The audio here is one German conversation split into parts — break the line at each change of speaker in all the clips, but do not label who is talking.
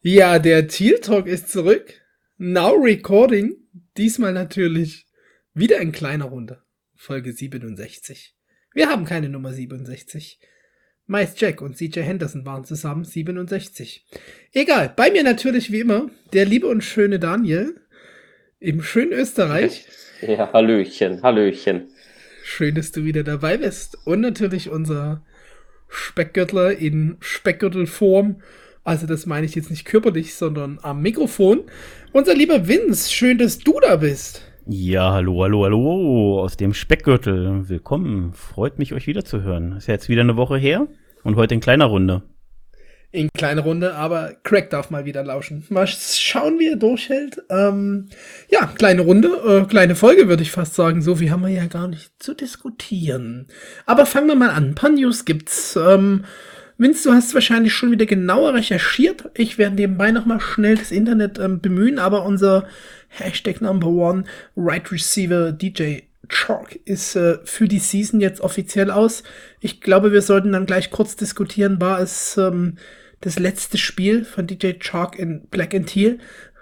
Ja, der Teal Talk ist zurück. Now recording. Diesmal natürlich wieder in kleiner Runde. Folge 67. Wir haben keine Nummer 67. Meist Jack und CJ Henderson waren zusammen 67. Egal, bei mir natürlich wie immer der liebe und schöne Daniel im schönen Österreich.
Ja, Hallöchen, Hallöchen.
Schön, dass du wieder dabei bist. Und natürlich unser Speckgürtler in Speckgürtelform also das meine ich jetzt nicht körperlich, sondern am Mikrofon. Unser lieber Vince, schön, dass du da bist.
Ja, hallo, hallo, hallo aus dem Speckgürtel. Willkommen. Freut mich, euch wiederzuhören. Ist ja jetzt wieder eine Woche her und heute in kleiner Runde.
In kleiner Runde, aber Craig darf mal wieder lauschen. Mal schauen, wie er durchhält. Ähm, ja, kleine Runde, äh, kleine Folge, würde ich fast sagen. So viel haben wir ja gar nicht zu diskutieren. Aber fangen wir mal an. Ein paar News gibt's. Ähm, Vince, du hast wahrscheinlich schon wieder genauer recherchiert. Ich werde nebenbei nochmal schnell das Internet ähm, bemühen, aber unser Hashtag Number One Right Receiver DJ Chalk ist äh, für die Season jetzt offiziell aus. Ich glaube, wir sollten dann gleich kurz diskutieren, war es ähm, das letzte Spiel von DJ Chalk in Black and Teal.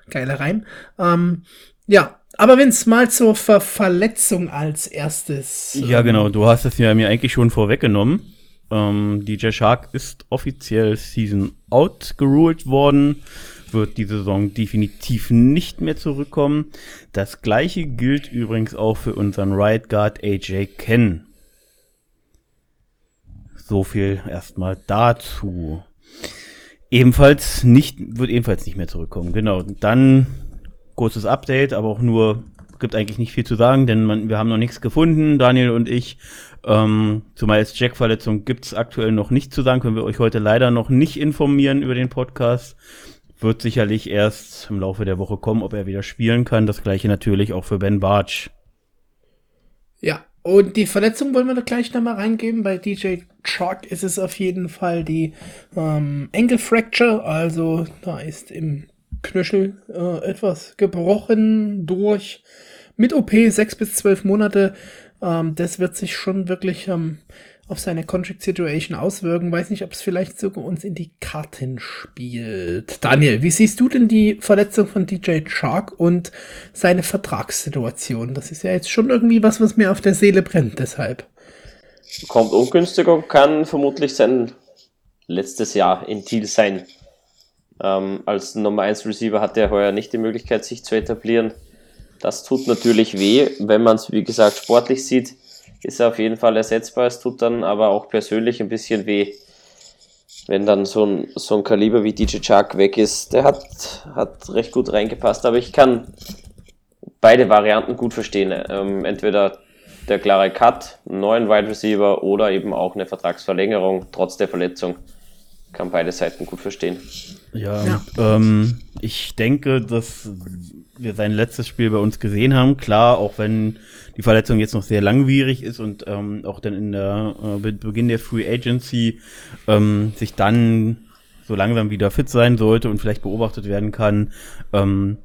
Geiler Reim. Ähm, ja, aber Vince, mal zur Ver Verletzung als erstes.
Ja, genau, du hast es ja mir eigentlich schon vorweggenommen. Ähm, DJ Shark ist offiziell Season out geruled worden, wird die Saison definitiv nicht mehr zurückkommen. Das gleiche gilt übrigens auch für unseren Right Guard AJ Ken. So viel erstmal dazu. Ebenfalls nicht, wird ebenfalls nicht mehr zurückkommen. Genau. Dann kurzes Update, aber auch nur, gibt eigentlich nicht viel zu sagen, denn man, wir haben noch nichts gefunden, Daniel und ich. Ähm, zumal es Jack-Verletzung gibt es aktuell noch nicht zu sagen, können wir euch heute leider noch nicht informieren über den Podcast. Wird sicherlich erst im Laufe der Woche kommen, ob er wieder spielen kann. Das gleiche natürlich auch für Ben Bartsch.
Ja, und die Verletzung wollen wir da gleich nochmal reingeben. Bei DJ Chalk ist es auf jeden Fall die ähm, Ankle Fracture, also da ist im Knöchel äh, etwas gebrochen durch mit OP sechs bis zwölf Monate ähm, das wird sich schon wirklich ähm, auf seine Contract Situation auswirken. Weiß nicht, ob es vielleicht sogar uns in die Karten spielt. Daniel, wie siehst du denn die Verletzung von DJ Shark und seine Vertragssituation? Das ist ja jetzt schon irgendwie was, was mir auf der Seele brennt, deshalb.
Kommt ungünstiger, kann vermutlich sein letztes Jahr in Thiel sein. Ähm, als Nummer 1 Receiver hat er heuer nicht die Möglichkeit, sich zu etablieren. Das tut natürlich weh, wenn man es, wie gesagt, sportlich sieht, ist er auf jeden Fall ersetzbar. Es tut dann aber auch persönlich ein bisschen weh, wenn dann so ein, so ein Kaliber wie DJ Chuck weg ist. Der hat, hat recht gut reingepasst, aber ich kann beide Varianten gut verstehen. Ähm, entweder der klare Cut, einen neuen Wide Receiver oder eben auch eine Vertragsverlängerung trotz der Verletzung. Kann beide Seiten gut verstehen.
Ja, ja. Ähm, ich denke, dass wir sein letztes Spiel bei uns gesehen haben. Klar, auch wenn die Verletzung jetzt noch sehr langwierig ist und ähm, auch dann in der äh, Beginn der Free Agency ähm, sich dann so langsam wieder fit sein sollte und vielleicht beobachtet werden kann, ähm,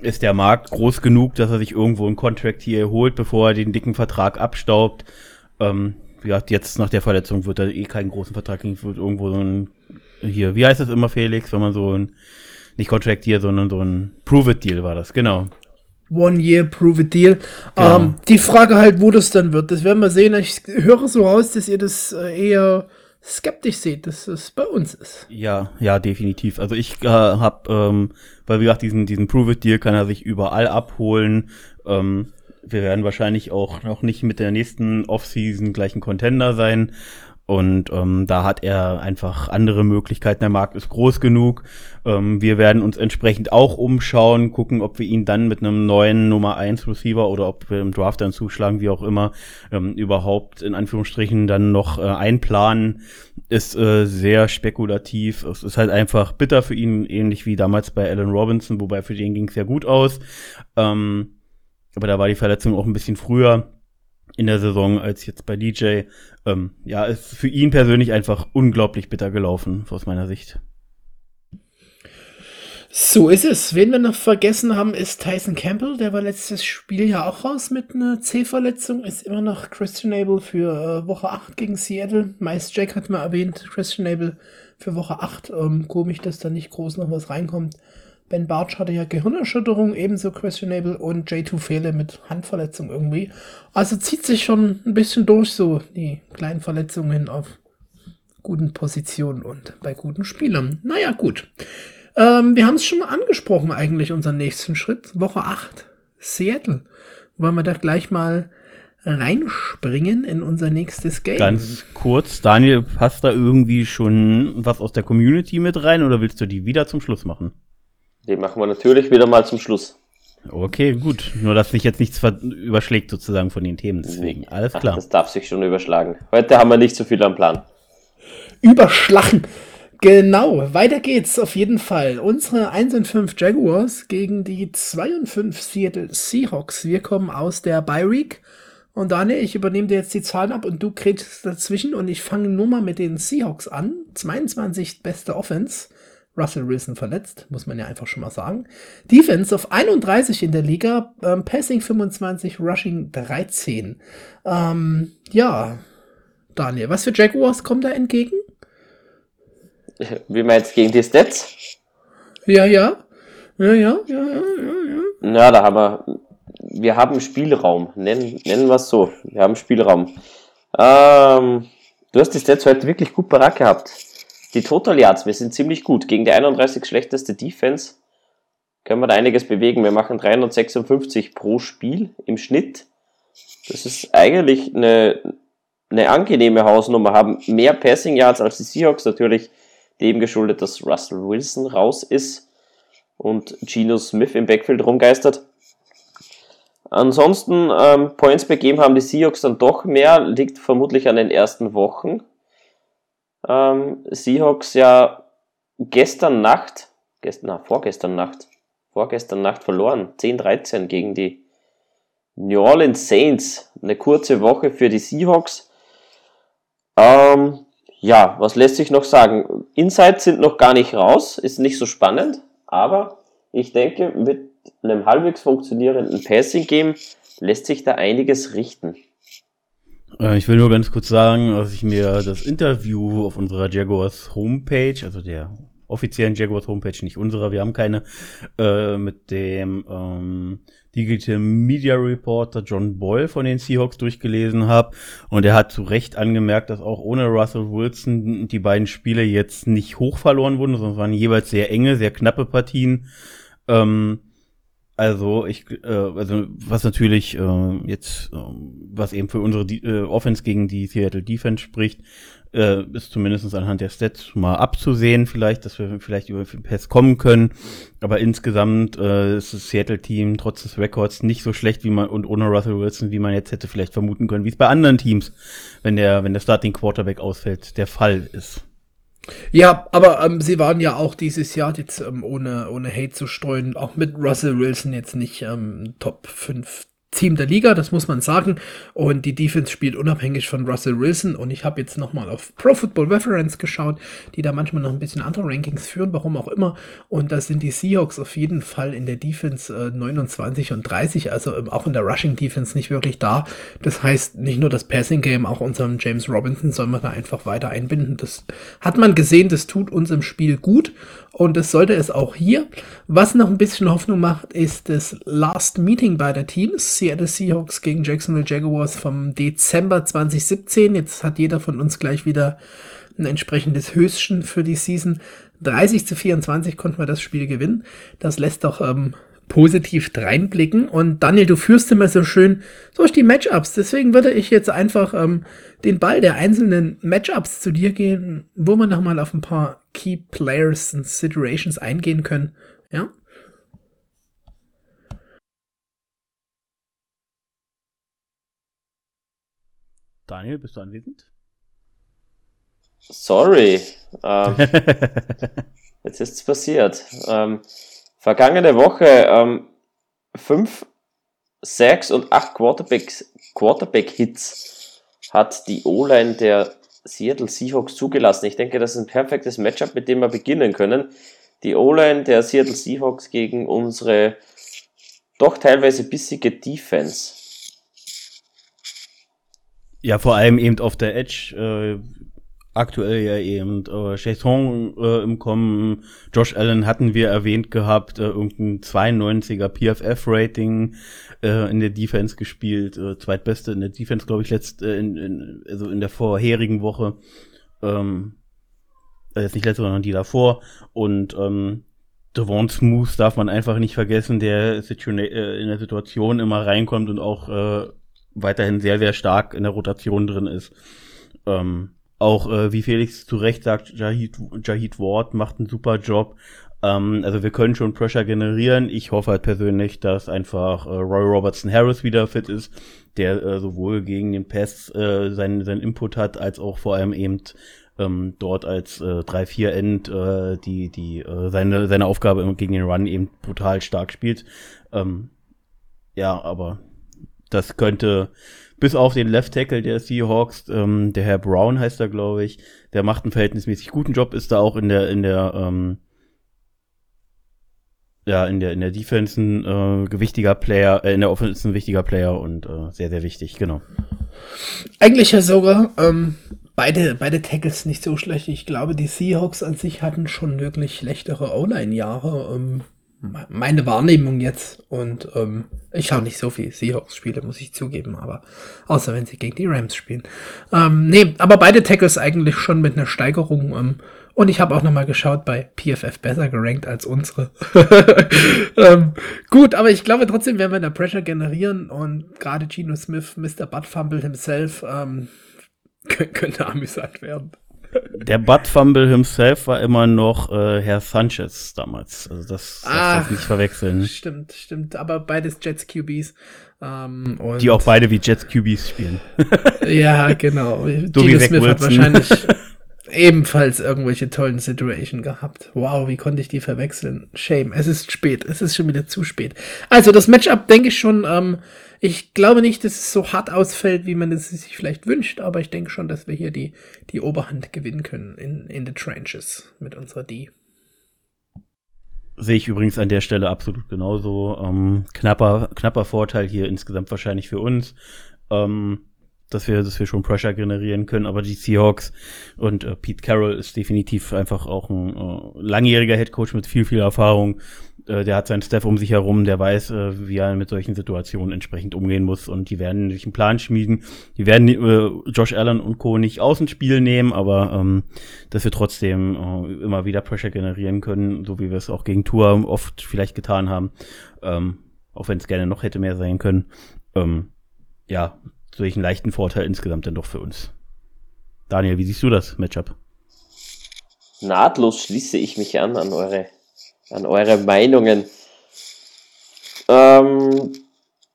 ist der Markt groß genug, dass er sich irgendwo einen Contract hier erholt, bevor er den dicken Vertrag abstaubt. Ähm, ja, jetzt nach der Verletzung wird er eh keinen großen Vertrag kriegen, wird irgendwo so ein hier, wie heißt das immer, Felix, wenn man so ein nicht Contract Deal, sondern so ein Prove-It-Deal war das, genau.
One-Year Prove-It-Deal. Genau. Ähm, die Frage halt, wo das dann wird, das werden wir sehen. Ich höre so raus, dass ihr das äh, eher skeptisch seht, dass es bei uns ist.
Ja, ja, definitiv. Also ich äh, habe, ähm, weil wie gesagt, diesen, diesen Prove-It-Deal kann er sich überall abholen. Ähm, wir werden wahrscheinlich auch noch nicht mit der nächsten Offseason gleich ein Contender sein. Und ähm, da hat er einfach andere Möglichkeiten. Der Markt ist groß genug. Ähm, wir werden uns entsprechend auch umschauen, gucken, ob wir ihn dann mit einem neuen Nummer 1 Receiver oder ob wir im Draft dann zuschlagen, wie auch immer, ähm, überhaupt in Anführungsstrichen dann noch äh, einplanen. Ist äh, sehr spekulativ. Es ist halt einfach bitter für ihn, ähnlich wie damals bei Alan Robinson, wobei für den ging es ja gut aus. Ähm, aber da war die Verletzung auch ein bisschen früher in der Saison als jetzt bei DJ. Ähm, ja, ist für ihn persönlich einfach unglaublich bitter gelaufen, aus meiner Sicht.
So ist es. Wen wir noch vergessen haben, ist Tyson Campbell. Der war letztes Spiel ja auch raus mit einer C-Verletzung. Ist immer noch questionable für äh, Woche 8 gegen Seattle. Meist Jack hat mal erwähnt, questionable für Woche 8. Ähm, komisch, dass da nicht groß noch was reinkommt. Ben Bartsch hatte ja Gehirnerschütterung, ebenso questionable. Und J2 Fehle mit Handverletzung irgendwie. Also zieht sich schon ein bisschen durch, so die kleinen Verletzungen auf guten Positionen und bei guten Spielern. Naja, gut. Ähm, wir haben es schon angesprochen, eigentlich, unseren nächsten Schritt. Woche 8, Seattle. Wollen wir da gleich mal reinspringen in unser nächstes Game?
Ganz kurz, Daniel, passt da irgendwie schon was aus der Community mit rein oder willst du die wieder zum Schluss machen?
Die machen wir natürlich wieder mal zum Schluss.
Okay, gut. Nur, dass sich jetzt nichts überschlägt sozusagen von den Themen. Deswegen, alles klar. Ach,
das darf sich schon überschlagen. Heute haben wir nicht so viel am Plan.
Überschlachen. Genau, weiter geht's auf jeden Fall. Unsere 1 und 5 Jaguars gegen die 2 und 5 Seattle Seahawks. Wir kommen aus der Bye Week. Und Daniel, ich übernehme dir jetzt die Zahlen ab und du kriegst dazwischen und ich fange nur mal mit den Seahawks an. 22 beste Offense. Russell Wilson verletzt, muss man ja einfach schon mal sagen. Defense auf 31 in der Liga, ähm, Passing 25, Rushing 13. Ähm, ja, Daniel, was für Jaguars kommen da entgegen?
Wie meinst du gegen die Stats?
Ja, ja. Ja, ja, ja, ja, ja.
Ja, da haben wir, wir haben Spielraum. Nennen, nennen wir es so. Wir haben Spielraum. Ähm, du hast die Stats heute wirklich gut parat gehabt. Die Total Yards, wir sind ziemlich gut. Gegen die 31 schlechteste Defense können wir da einiges bewegen. Wir machen 356 pro Spiel im Schnitt. Das ist eigentlich eine, eine angenehme Hausnummer. Haben mehr Passing Yards als die Seahawks natürlich dem geschuldet, dass Russell Wilson raus ist und Geno Smith im Backfield rumgeistert. Ansonsten ähm, Points Game haben die Seahawks dann doch mehr, liegt vermutlich an den ersten Wochen. Ähm, Seahawks ja gestern Nacht, gestern, na, vorgestern Nacht, vorgestern Nacht verloren, 10-13 gegen die New Orleans Saints. Eine kurze Woche für die Seahawks. Ähm, ja, was lässt sich noch sagen? Insights sind noch gar nicht raus, ist nicht so spannend, aber ich denke, mit einem halbwegs funktionierenden Passing-Game lässt sich da einiges richten.
Äh, ich will nur ganz kurz sagen, dass ich mir das Interview auf unserer Jaguars Homepage, also der offiziellen Jaguars Homepage, nicht unserer, wir haben keine, äh, mit dem ähm, Digital Media Reporter John Boyle von den Seahawks durchgelesen habe. Und er hat zu Recht angemerkt, dass auch ohne Russell Wilson die beiden Spiele jetzt nicht hoch verloren wurden, sondern es waren jeweils sehr enge, sehr knappe Partien. Ähm, also ich, äh, also was natürlich äh, jetzt, äh, was eben für unsere äh, Offense gegen die Seattle Defense spricht, äh, ist zumindest anhand der Stats mal abzusehen, vielleicht, dass wir vielleicht über den Pass kommen können. Aber insgesamt äh, ist das Seattle-Team trotz des Records nicht so schlecht wie man und ohne Russell Wilson, wie man jetzt hätte vielleicht vermuten können, wie es bei anderen Teams, wenn der, wenn der Starting Quarterback ausfällt, der Fall ist.
Ja, aber ähm, sie waren ja auch dieses Jahr jetzt ähm, ohne, ohne Hate zu streuen, auch mit Russell Wilson jetzt nicht ähm, Top 5 Team der Liga, das muss man sagen. Und die Defense spielt unabhängig von Russell Wilson. Und ich habe jetzt nochmal auf Pro Football Reference geschaut, die da manchmal noch ein bisschen andere Rankings führen, warum auch immer. Und da sind die Seahawks auf jeden Fall in der Defense äh, 29 und 30, also ähm, auch in der Rushing Defense nicht wirklich da. Das heißt, nicht nur das Passing Game, auch unseren James Robinson soll man da einfach weiter einbinden. Das hat man gesehen, das tut uns im Spiel gut. Und das sollte es auch hier. Was noch ein bisschen Hoffnung macht, ist das Last Meeting bei der Teams. Seattle Seahawks gegen Jacksonville Jaguars vom Dezember 2017. Jetzt hat jeder von uns gleich wieder ein entsprechendes Höchstchen für die Season. 30 zu 24 konnten wir das Spiel gewinnen. Das lässt doch ähm, positiv reinblicken. Und Daniel, du führst immer so schön durch die Matchups. Deswegen würde ich jetzt einfach ähm, den Ball der einzelnen Matchups zu dir gehen, wo wir nochmal auf ein paar Key Players und Situations eingehen können. Ja?
Daniel, bist du anwesend?
Sorry. Ähm, jetzt ist es passiert. Ähm, vergangene Woche ähm, fünf Sacks und acht Quarterbacks, Quarterback-Hits hat die O-Line der Seattle Seahawks zugelassen. Ich denke, das ist ein perfektes Matchup, mit dem wir beginnen können. die O-Line der Seattle Seahawks gegen unsere doch teilweise bissige Defense.
Ja, vor allem eben auf der Edge. Äh, aktuell ja eben äh, Chasson äh, im Kommen. Josh Allen hatten wir erwähnt gehabt, äh, irgendein 92er PFF-Rating äh, in der Defense gespielt. Äh, zweitbeste in der Defense, glaube ich, letzt, äh, in, in, also in der vorherigen Woche. Ähm, äh, jetzt nicht letzte, sondern die davor. Und ähm, Devon Smooth darf man einfach nicht vergessen, der äh, in der Situation immer reinkommt und auch äh, weiterhin sehr, sehr stark in der Rotation drin ist. Ähm, auch äh, wie Felix zu Recht sagt, Jahid, Jahid Ward macht einen super Job. Ähm, also wir können schon Pressure generieren. Ich hoffe halt persönlich, dass einfach äh, Roy Robertson Harris wieder fit ist, der äh, sowohl gegen den Pass äh, seinen, seinen Input hat, als auch vor allem eben ähm, dort als äh, 3-4-End äh, die, die, äh, seine, seine Aufgabe gegen den Run eben brutal stark spielt. Ähm, ja, aber das könnte bis auf den Left Tackle der Seahawks, ähm, der Herr Brown heißt er, glaube ich, der macht einen verhältnismäßig guten Job, ist da auch in der, in der, ähm, ja, in der, in der Defense ein äh, gewichtiger Player, äh, in der Offense ein wichtiger Player und äh, sehr, sehr wichtig, genau.
Eigentlich ja sogar, ähm, beide, beide Tackles nicht so schlecht. Ich glaube, die Seahawks an sich hatten schon wirklich schlechtere O-Line-Jahre. Ähm, meine Wahrnehmung jetzt. Und ähm, ich schaue nicht so viel Seahawks-Spiele, muss ich zugeben, aber außer wenn sie gegen die Rams spielen. Ähm, nee, aber beide Tackles eigentlich schon mit einer Steigerung. Ähm, und ich habe auch nochmal geschaut, bei PFF besser gerankt als unsere. ähm, gut, aber ich glaube trotzdem werden wir da Pressure generieren und gerade Geno Smith, Mr. Butt Fumble himself, ähm, könnte amüsant werden.
Der Butt Fumble himself war immer noch äh, Herr Sanchez damals. Also das
ah,
das nicht verwechseln.
Stimmt, stimmt. Aber beides Jets QBs.
Ähm, Die auch beide wie Jets QBs spielen.
ja, genau. Gino Smith hat wahrscheinlich ebenfalls irgendwelche tollen Situationen gehabt. Wow, wie konnte ich die verwechseln? Shame. Es ist spät. Es ist schon wieder zu spät. Also das Matchup denke ich schon. Ähm, ich glaube nicht, dass es so hart ausfällt, wie man es sich vielleicht wünscht, aber ich denke schon, dass wir hier die, die Oberhand gewinnen können in, in the trenches mit unserer D.
Sehe ich übrigens an der Stelle absolut genauso. Ähm, knapper, knapper Vorteil hier insgesamt wahrscheinlich für uns. Ähm, dass wir, dass wir schon Pressure generieren können, aber die Seahawks und äh, Pete Carroll ist definitiv einfach auch ein äh, langjähriger Headcoach mit viel, viel Erfahrung. Äh, der hat seinen Staff um sich herum, der weiß, äh, wie er mit solchen Situationen entsprechend umgehen muss und die werden sich einen Plan schmieden. Die werden äh, Josh Allen und Co. nicht aus dem Spiel nehmen, aber ähm, dass wir trotzdem äh, immer wieder Pressure generieren können, so wie wir es auch gegen Tour oft vielleicht getan haben, ähm, auch wenn es gerne noch hätte mehr sein können. Ähm, ja, durch einen leichten Vorteil insgesamt dann doch für uns. Daniel, wie siehst du das Matchup?
Nahtlos schließe ich mich an an eure, an eure Meinungen. Ähm,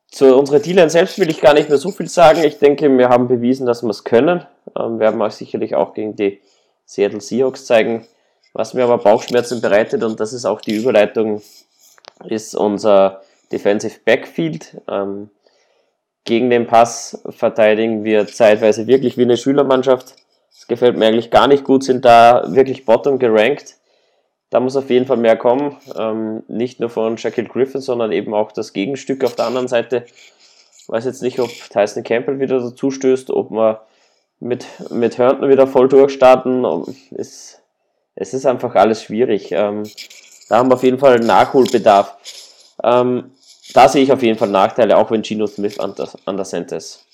zu unserer Dealer selbst will ich gar nicht mehr so viel sagen. Ich denke, wir haben bewiesen, dass wir es können. Ähm, werden auch sicherlich auch gegen die Seattle Seahawks zeigen. Was mir aber Bauchschmerzen bereitet, und das ist auch die Überleitung, ist unser Defensive Backfield. Ähm, gegen den Pass verteidigen wir zeitweise wirklich wie eine Schülermannschaft. Das gefällt mir eigentlich gar nicht gut, sind da wirklich bottom gerankt. Da muss auf jeden Fall mehr kommen. Ähm, nicht nur von Shaquille Griffin, sondern eben auch das Gegenstück auf der anderen Seite. Weiß jetzt nicht, ob Tyson Campbell wieder dazu stößt, ob wir mit, mit Herndon wieder voll durchstarten. Es, es ist einfach alles schwierig. Ähm, da haben wir auf jeden Fall Nachholbedarf. Ähm, da sehe ich auf jeden Fall Nachteile, auch wenn Gino Smith an der, an der Center ist.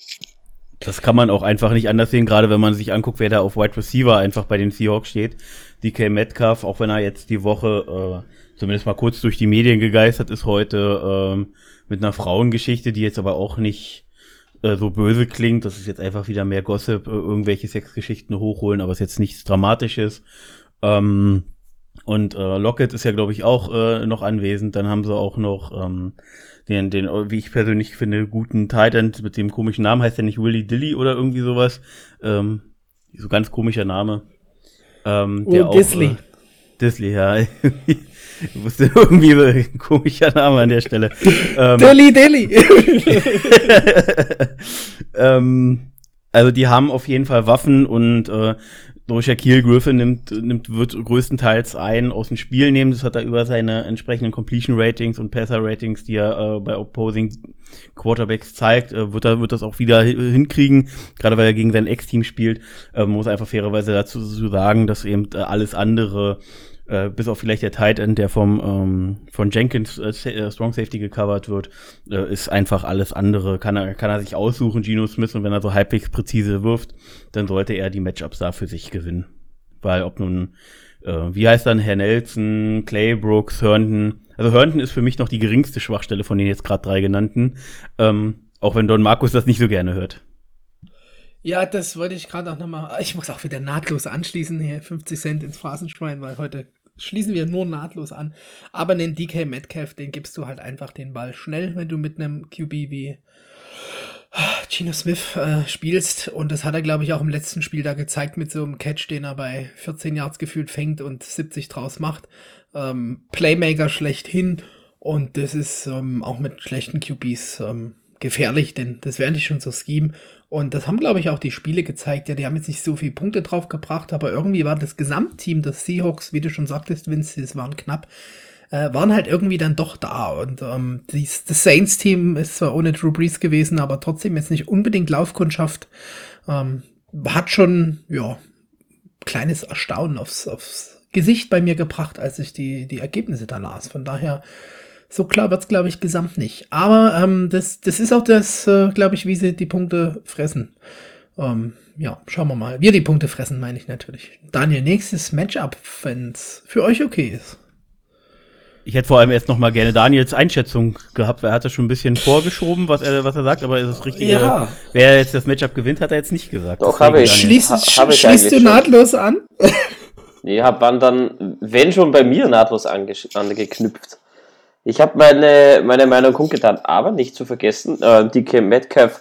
Das kann man auch einfach nicht anders sehen, gerade wenn man sich anguckt, wer da auf Wide Receiver einfach bei den Seahawks steht. DK Metcalf, auch wenn er jetzt die Woche äh, zumindest mal kurz durch die Medien gegeistert ist heute ähm, mit einer Frauengeschichte, die jetzt aber auch nicht äh, so böse klingt. Das ist jetzt einfach wieder mehr Gossip, äh, irgendwelche Sexgeschichten hochholen, aber es ist jetzt nichts Dramatisches. Ähm, und äh, Lockett ist ja, glaube ich, auch äh, noch anwesend. Dann haben sie auch noch ähm, den, den, wie ich persönlich finde, guten Titan mit dem komischen Namen. Heißt der nicht Willy Dilly oder irgendwie sowas? Ähm, so ganz komischer Name.
Ähm, oh, der Disley. Auch, äh,
Disley, ja. ich wusste irgendwie so ein komischer Name an der Stelle.
ähm, Dilly Dilly.
ähm, also die haben auf jeden Fall Waffen und äh, so Shaquille Griffin nimmt, nimmt, wird größtenteils ein aus dem Spiel nehmen. Das hat er über seine entsprechenden Completion Ratings und Passer Ratings, die er äh, bei Opposing Quarterbacks zeigt, äh, wird er, wird das auch wieder hinkriegen. Gerade weil er gegen sein Ex-Team spielt, äh, muss einfach fairerweise dazu sagen, dass eben äh, alles andere äh, bis auf vielleicht der Tight End, der vom ähm, von Jenkins äh, äh, Strong Safety gecovert wird, äh, ist einfach alles andere. Kann er kann er sich aussuchen, Geno Smith, und wenn er so halbwegs präzise wirft, dann sollte er die Matchups da für sich gewinnen. Weil ob nun äh, wie heißt dann Herr Nelson, Clay Brooks, Herndon. Also Herndon ist für mich noch die geringste Schwachstelle von den jetzt gerade drei genannten. Ähm, auch wenn Don Markus das nicht so gerne hört.
Ja, das wollte ich gerade auch nochmal. Ich muss auch wieder nahtlos anschließen hier, 50 Cent ins Phrasenschwein, weil heute schließen wir nur nahtlos an. Aber den DK Metcalf, den gibst du halt einfach den Ball schnell, wenn du mit einem QB wie Gino Smith äh, spielst. Und das hat er, glaube ich, auch im letzten Spiel da gezeigt mit so einem Catch, den er bei 14 Yards gefühlt fängt und 70 draus macht. Ähm, Playmaker schlechthin. Und das ist ähm, auch mit schlechten QBs ähm, gefährlich, denn das wäre nicht schon so Scheme. Und das haben, glaube ich, auch die Spiele gezeigt. Ja, die haben jetzt nicht so viele Punkte drauf gebracht, aber irgendwie war das Gesamtteam des Seahawks, wie du schon sagtest, Vince, es waren knapp, äh, waren halt irgendwie dann doch da. Und ähm, dies, das Saints-Team ist zwar ohne Drew Brees gewesen, aber trotzdem jetzt nicht unbedingt Laufkundschaft. Ähm, hat schon, ja, kleines Erstaunen aufs, aufs Gesicht bei mir gebracht, als ich die, die Ergebnisse da las. Von daher, so klar wird's, glaube ich, gesamt nicht. Aber ähm, das, das ist auch das, äh, glaube ich, wie sie die Punkte fressen. Ähm, ja, schauen wir mal. Wir die Punkte fressen, meine ich natürlich. Daniel, nächstes Matchup, wenn's für euch okay ist.
Ich hätte vor allem jetzt noch mal gerne Daniels Einschätzung gehabt, weil er hat das schon ein bisschen vorgeschoben, was er, was er sagt, aber ist das richtig? Ja. Wer jetzt das Matchup gewinnt, hat er jetzt nicht gesagt.
Doch, habe ich.
Schließ, ha, hab ich schließt du nahtlos an?
nee, hab wann dann, wenn schon bei mir nahtlos angeknüpft. Ich habe meine, meine Meinung kundgetan, aber nicht zu vergessen, äh, DK Metcalf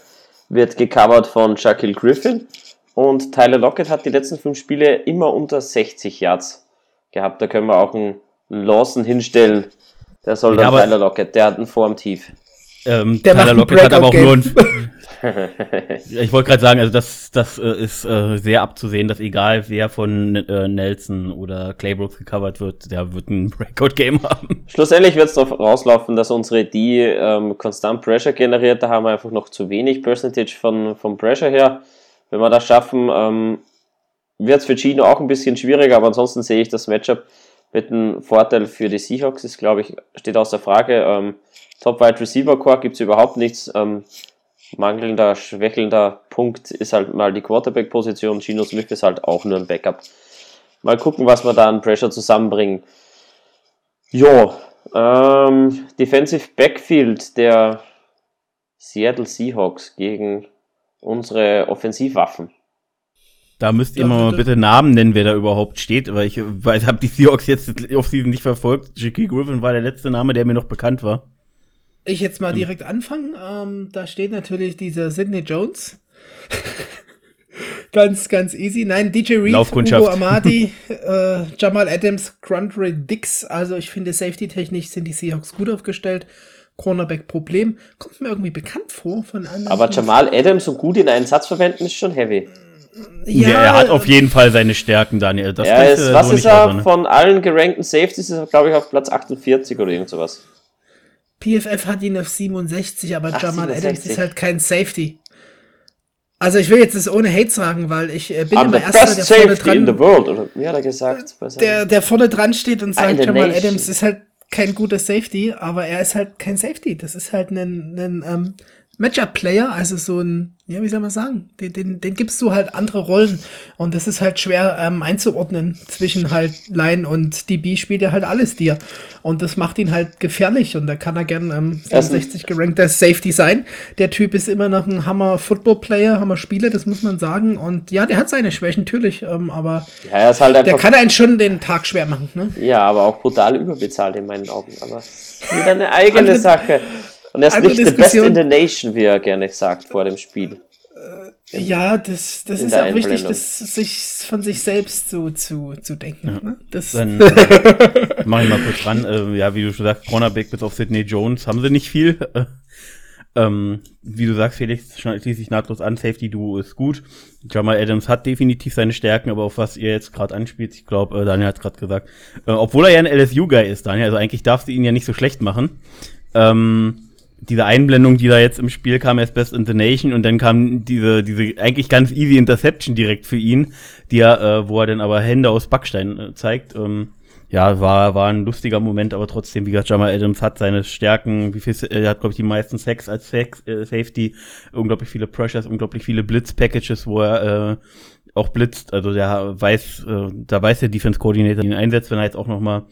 wird gecovert von Shaquille Griffin und Tyler Lockett hat die letzten fünf Spiele immer unter 60 Yards gehabt. Da können wir auch einen, Lawson hinstellen. Der soll ja, dann Tyler Lockett, der hat einen Formtief.
Ähm, Tyler Lockett hat aber auch nur ein, ich wollte gerade sagen, also das, das äh, ist äh, sehr abzusehen, dass egal wer von äh, Nelson oder Claybrooks gecovert wird, der wird ein Breakout-Game haben.
Schlussendlich wird es darauf rauslaufen, dass unsere D ähm, konstant Pressure generiert. Da haben wir einfach noch zu wenig Percentage von, vom Pressure her. Wenn wir das schaffen, ähm, wird es für Gino auch ein bisschen schwieriger, aber ansonsten sehe ich das Matchup mit einem Vorteil für die Seahawks, ist glaube ich, steht außer Frage. Ähm, Top Wide Receiver Core gibt es überhaupt nichts. Ähm, mangelnder, schwächelnder Punkt ist halt mal die Quarterback-Position. Gino Smith ist halt auch nur ein Backup. Mal gucken, was wir da an Pressure zusammenbringen. Jo, ähm, Defensive Backfield der Seattle Seahawks gegen unsere Offensivwaffen.
Da müsst ihr ja, mal bitte Namen nennen, wer da überhaupt steht, weil ich weiß, habe die Seahawks jetzt auf sie nicht verfolgt. J.K. Griffin war der letzte Name, der mir noch bekannt war.
Ich jetzt mal hm. direkt anfangen. Ähm, da steht natürlich dieser Sidney Jones. ganz, ganz easy. Nein, DJ Reed, Ugo Amadi, äh, Jamal Adams, Grundry Dix. Also ich finde, Safety-technisch sind die Seahawks gut aufgestellt. Cornerback-Problem. Kommt mir irgendwie bekannt vor von anderen.
Aber Jamal Adams so gut in einen Satz verwenden, ist schon heavy.
Ja, ja, er hat auf jeden Fall seine Stärken, Daniel.
Das ja, ist, was ist er? Ne? Von allen gerankten Safeties ist er, glaube ich, auf Platz 48 oder irgend sowas.
PFF hat ihn auf 67, aber Ach, Jamal 67. Adams ist halt kein Safety. Also ich will jetzt das ohne Hate sagen, weil ich äh, bin I'm immer erster, der vorne dran,
in the world, oder wie hat er gesagt?
Der, der vorne dran steht und sagt, Jamal. Adams ist halt kein guter Safety, aber er ist halt kein Safety. Das ist halt ein, ein ähm, Matchup-Player, also so ein ja, wie soll man sagen, den, den, den gibst du halt andere Rollen und das ist halt schwer ähm, einzuordnen zwischen halt Line und DB spielt er halt alles dir und das macht ihn halt gefährlich und da kann er gern ähm, 64 gerankter Safety sein. Der Typ ist immer noch ein Hammer Football Player, Hammer Spieler, das muss man sagen und ja, der hat seine Schwächen natürlich, ähm, aber
ja, er ist halt
der kann einen schon den Tag schwer machen. Ne?
Ja, aber auch brutal überbezahlt in meinen Augen, aber wieder eine eigene Sache. Und er ist nicht the best in the nation, wie er gerne sagt vor dem Spiel.
Äh, ja, das, das ist auch wichtig, das sich von sich selbst so zu, zu denken. Ja. Ne? Das
Dann äh, mach ich mal kurz ran. Äh, ja, wie du schon sagst, Cornerback bis auf Sidney Jones haben sie nicht viel. Äh, Ähm, wie du sagst, Felix, schließlich nahtlos an, Safety Duo ist gut. Jamal Adams hat definitiv seine Stärken, aber auf was ihr jetzt gerade anspielt, ich glaube, äh, Daniel hat gerade gesagt, äh, obwohl er ja ein LSU-Guy ist, Daniel, also eigentlich darfst du ihn ja nicht so schlecht machen. Ähm, diese Einblendung, die da jetzt im Spiel kam, erst Best in the Nation und dann kam diese, diese eigentlich ganz easy Interception direkt für ihn, die er, äh, wo er dann aber Hände aus Backstein äh, zeigt. Ähm, ja, war, war ein lustiger Moment, aber trotzdem, wie gesagt, Jamal Adams hat seine Stärken, wie viel, er hat, glaube ich, die meisten Sex als Sex, äh, Safety, unglaublich viele Pressures, unglaublich viele Blitz-Packages, wo er äh, auch blitzt, also der weiß, äh, da weiß der Defense Coordinator ihn einsetzt, wenn er jetzt auch noch mal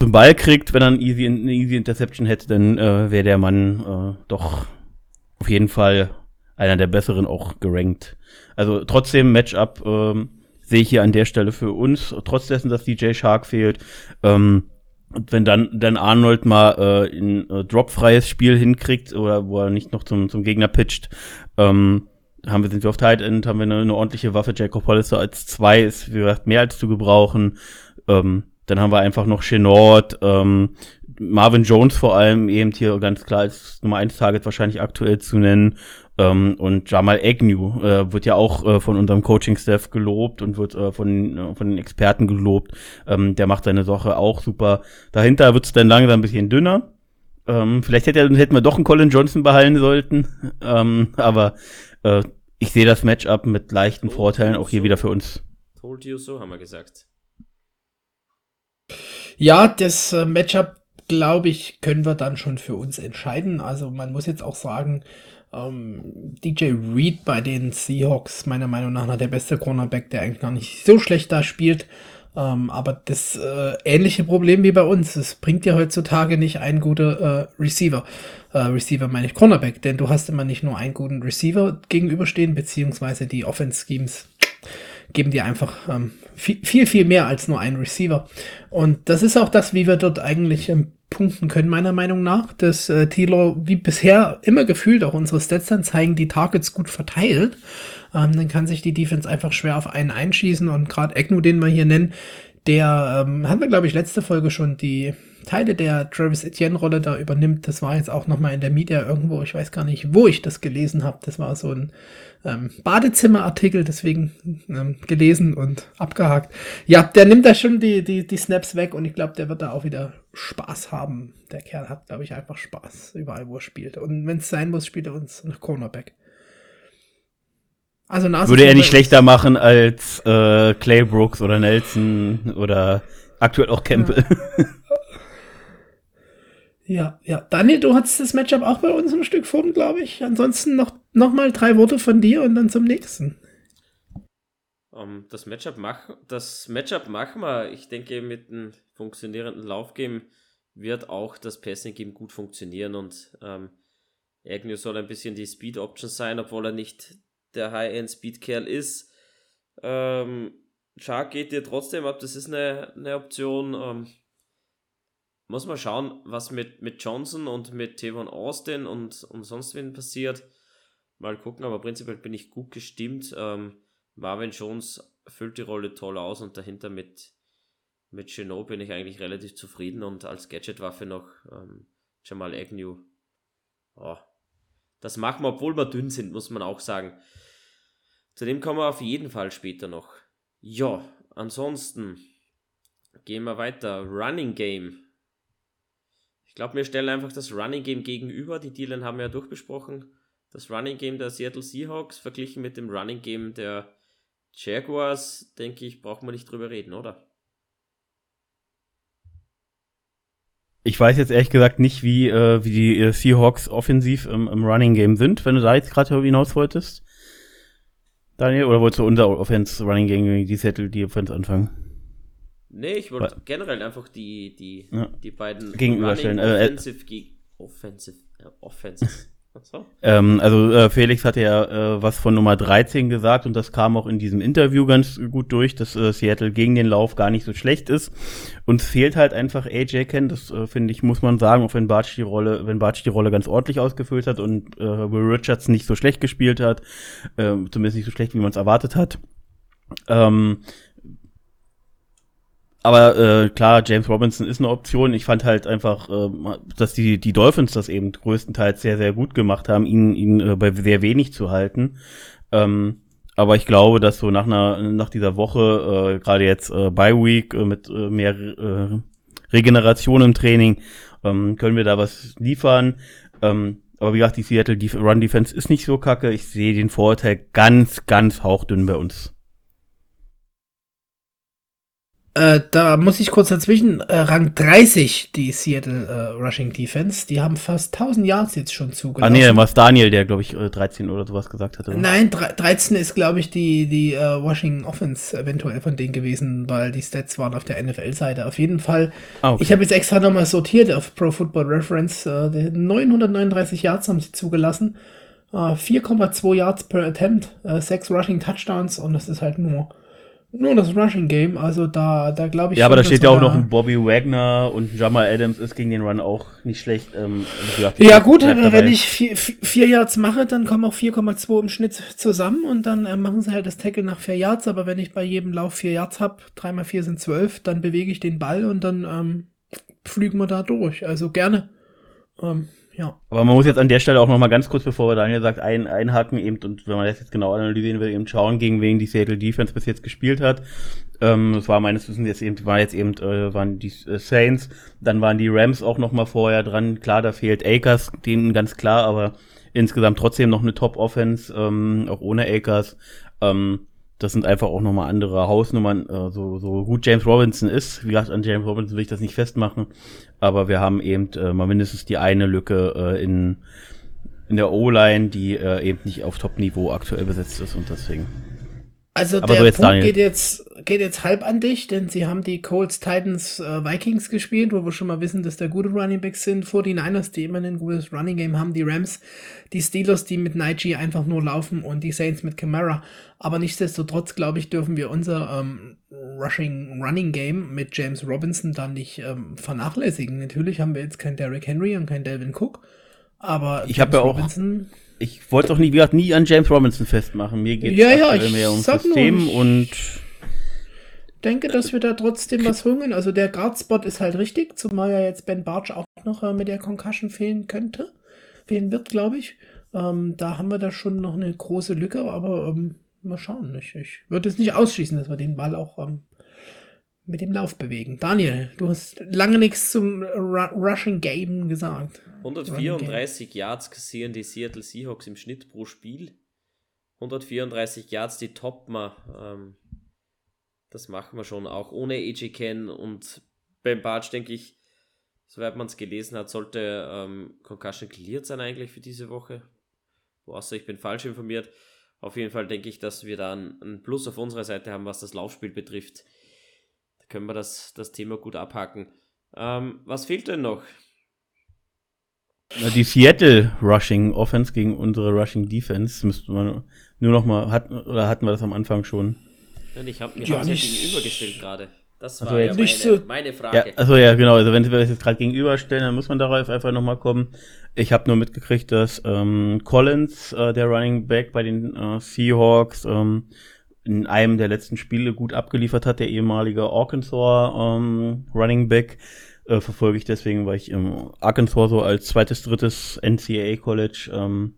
zum Ball kriegt, wenn er ein easy, eine easy Interception hätte, dann äh, wäre der Mann äh, doch auf jeden Fall einer der besseren auch gerankt. Also trotzdem Matchup ähm, sehe ich hier an der Stelle für uns, trotz dessen, dass DJ Shark fehlt. Ähm, und wenn dann, dann Arnold mal äh, ein äh, dropfreies Spiel hinkriegt oder wo er nicht noch zum, zum Gegner pitcht, ähm, haben wir, sind wir auf Tight End, haben wir eine, eine ordentliche Waffe. Jacob Hollister als zwei ist, wie gesagt, mehr als zu gebrauchen. Ähm, dann haben wir einfach noch Chenord, ähm, Marvin Jones vor allem, eben hier ganz klar als Nummer 1 Target wahrscheinlich aktuell zu nennen. Ähm, und Jamal Agnew äh, wird ja auch äh, von unserem Coaching-Staff gelobt und wird äh, von, äh, von den Experten gelobt. Ähm, der macht seine Sache auch super. Dahinter wird es dann langsam ein bisschen dünner. Ähm, vielleicht hätte, hätten wir doch einen Colin Johnson behalten sollten. Ähm, aber äh, ich sehe das Matchup mit leichten Vorteilen auch hier wieder für uns.
Told you so, haben wir gesagt.
Ja, das äh, Matchup, glaube ich, können wir dann schon für uns entscheiden. Also man muss jetzt auch sagen, ähm, DJ Reed bei den Seahawks, meiner Meinung nach, der beste Cornerback, der eigentlich gar nicht so schlecht da spielt. Ähm, aber das äh, ähnliche Problem wie bei uns. Es bringt dir heutzutage nicht ein guter äh, Receiver. Äh, Receiver meine ich Cornerback, denn du hast immer nicht nur einen guten Receiver gegenüberstehen, beziehungsweise die Offense Schemes geben dir einfach ähm, viel, viel, viel mehr als nur einen Receiver. Und das ist auch das, wie wir dort eigentlich ähm, punkten können, meiner Meinung nach. Dass äh, Thilo, wie bisher immer gefühlt, auch unsere Stats dann zeigen, die Targets gut verteilt. Ähm, dann kann sich die Defense einfach schwer auf einen einschießen. Und gerade Egnu, den wir hier nennen, der ähm, haben wir, glaube ich, letzte Folge schon die Teile der Travis Etienne-Rolle da übernimmt. Das war jetzt auch nochmal in der Media irgendwo, ich weiß gar nicht, wo ich das gelesen habe. Das war so ein ähm, Badezimmerartikel, deswegen ähm, gelesen und abgehakt. Ja, der nimmt da schon die, die, die Snaps weg und ich glaube, der wird da auch wieder Spaß haben. Der Kerl hat, glaube ich, einfach Spaß, überall wo er spielt. Und wenn es sein muss, spielt er uns nach Cornerback.
Also Würde er nicht schlechter machen als äh, Clay Brooks oder Nelson oder aktuell auch Campbell.
Ja. Ja, ja. Daniel, du hattest das Matchup auch bei uns ein Stück vorn, glaube ich. Ansonsten noch, noch mal drei Worte von dir und dann zum nächsten.
Um, ähm, das, Matchup mach, das Matchup machen wir. Ich denke, mit einem funktionierenden Laufgame wird auch das Passing-Game gut funktionieren und ähm, Agnew soll ein bisschen die Speed-Option sein, obwohl er nicht der High-End-Speed-Kerl ist. Ähm, Shark geht dir trotzdem ab, das ist eine, eine Option. Ähm, muss man schauen, was mit, mit Johnson und mit Tevon Austin und, und sonst wen passiert. Mal gucken, aber prinzipiell bin ich gut gestimmt. Ähm, Marvin Jones füllt die Rolle toll aus und dahinter mit, mit Chenot bin ich eigentlich relativ zufrieden und als Gadget-Waffe noch ähm, Jamal Agnew. Oh, das machen wir, obwohl wir dünn sind, muss man auch sagen. Zu dem kommen wir auf jeden Fall später noch. Ja, ansonsten gehen wir weiter. Running Game. Ich glaube, wir stellen einfach das Running Game gegenüber. Die Dealen haben wir ja durchbesprochen. Das Running Game der Seattle Seahawks verglichen mit dem Running Game der Jaguars, denke ich, braucht man nicht drüber reden, oder?
Ich weiß jetzt ehrlich gesagt nicht, wie, äh, wie die äh, Seahawks offensiv im, im Running Game sind, wenn du da jetzt gerade hinaus wolltest. Daniel, oder wolltest du unser Offense Running Game, die Seattle, die Offense anfangen?
Nee, ich wollte generell einfach die, die,
ja.
die beiden
gegenüberstellen.
Running, äh, offensive, äh, offensive, ja, offensive.
So. Ähm, also äh, Felix hatte ja äh, was von Nummer 13 gesagt und das kam auch in diesem Interview ganz gut durch, dass äh, Seattle gegen den Lauf gar nicht so schlecht ist. Uns fehlt halt einfach AJ Ken, das äh, finde ich, muss man sagen, auch wenn Bartsch die Rolle, wenn Bartsch die Rolle ganz ordentlich ausgefüllt hat und äh, Will Richards nicht so schlecht gespielt hat, äh, zumindest nicht so schlecht, wie man es erwartet hat. Ähm, aber äh, klar, James Robinson ist eine Option. Ich fand halt einfach, äh, dass die, die Dolphins das eben größtenteils sehr, sehr gut gemacht haben, ihn, ihn äh, bei sehr wenig zu halten. Ähm, aber ich glaube, dass so nach einer, nach dieser Woche, äh, gerade jetzt äh, Bye Week äh, mit äh, mehr äh, Regeneration im Training, ähm, können wir da was liefern. Ähm, aber wie gesagt, die Seattle Run Defense ist nicht so kacke. Ich sehe den Vorteil ganz, ganz hauchdünn bei uns.
Äh, da muss ich kurz dazwischen. Äh, Rang 30, die Seattle äh, Rushing Defense. Die haben fast 1000 Yards jetzt schon zugelassen.
Ah, nee, war es Daniel, der, glaube ich, 13 äh, oder sowas gesagt hatte.
Nein, 13 ist, glaube ich, die, die uh, Washington Offense eventuell von denen gewesen, weil die Stats waren auf der NFL-Seite. Auf jeden Fall. Ah, okay. Ich habe jetzt extra nochmal sortiert auf Pro Football Reference. Uh, 939 Yards haben sie zugelassen. 4,2 Yards per Attempt, 6 Rushing Touchdowns und das ist halt nur nur das Rushing Game, also da, da glaube ich.
Ja, aber da steht ja auch noch ein Bobby Wagner und Jamal Adams ist gegen den Run auch nicht schlecht. Ähm,
ja, gut, wenn ich vier, vier Yards mache, dann kommen auch 4,2 im Schnitt zusammen und dann äh, machen sie halt das Tackle nach vier Yards. Aber wenn ich bei jedem Lauf vier Yards habe, drei mal vier sind zwölf, dann bewege ich den Ball und dann ähm, flügen wir da durch. Also gerne.
Ähm, ja. Aber man muss jetzt an der Stelle auch noch mal ganz kurz, bevor Daniel sagt, ein, einhaken eben und wenn man das jetzt genau analysieren will, eben schauen, gegen wen die Seattle Defense bis jetzt gespielt hat. Ähm, das war meines Wissens jetzt eben, war jetzt eben, äh, waren die äh, Saints, dann waren die Rams auch noch mal vorher dran. Klar, da fehlt Akers, denen ganz klar, aber insgesamt trotzdem noch eine Top-Offense, ähm, auch ohne Akers. Ähm, das sind einfach auch nochmal andere Hausnummern. Äh, so, so gut James Robinson ist, wie gesagt, an James Robinson will ich das nicht festmachen, aber wir haben eben äh, mal mindestens die eine Lücke äh, in, in der O-Line, die äh, eben nicht auf Top-Niveau aktuell besetzt ist und deswegen.
Also aber der so jetzt Punkt geht jetzt, geht jetzt halb an dich, denn sie haben die Colts, Titans, äh, Vikings gespielt, wo wir schon mal wissen, dass da gute Running Backs sind. 49ers, die immer ein gutes Running Game haben, die Rams, die Steelers, die mit Nike einfach nur laufen und die Saints mit Camara. Aber nichtsdestotrotz, glaube ich, dürfen wir unser ähm, Rushing Running Game mit James Robinson dann nicht ähm, vernachlässigen. Natürlich haben wir jetzt kein Derrick Henry und kein Delvin Cook, aber
ich habe ja auch Robinson ich wollte doch nie, wie gesagt, nie an James Robinson festmachen. Mir geht es
ja, ja, mehr
ums System nur, und
denke, dass wir da trotzdem was hungern. Also der Guard-Spot ist halt richtig, zumal ja jetzt Ben Barge auch noch äh, mit der Concussion fehlen könnte. Fehlen wird, glaube ich. Ähm, da haben wir da schon noch eine große Lücke, aber ähm, mal schauen. Ich, ich würde es nicht ausschließen, dass wir den Ball auch ähm, mit dem Lauf bewegen. Daniel, du hast lange nichts zum Ru Rushing Game gesagt.
134 Yards kassieren die Seattle Seahawks im Schnitt pro Spiel. 134 Yards die Topma. Ähm, das machen wir schon, auch ohne AJ Ken und beim Barge denke ich, soweit man es gelesen hat, sollte ähm, Concussion cleared sein eigentlich für diese Woche. Außer ich bin falsch informiert. Auf jeden Fall denke ich, dass wir da einen Plus auf unserer Seite haben, was das Laufspiel betrifft können wir das, das Thema gut abhaken. Ähm, was fehlt denn noch?
Die Seattle Rushing Offense gegen unsere Rushing Defense müsste man nur noch mal hatten oder hatten wir das am Anfang schon?
Ich habe mir ja, ja gegenübergestellt gerade. Das war also ja meine, so meine, Frage.
Ja, also ja, genau. Also wenn wir das jetzt gerade gegenüberstellen, dann muss man darauf einfach noch mal kommen. Ich habe nur mitgekriegt, dass ähm, Collins, äh, der Running Back bei den äh, Seahawks, ähm, in einem der letzten Spiele gut abgeliefert hat, der ehemalige Arkansas ähm, Running Back. Äh, verfolge ich deswegen, weil ich im Arkansas so als zweites, drittes NCAA College ähm,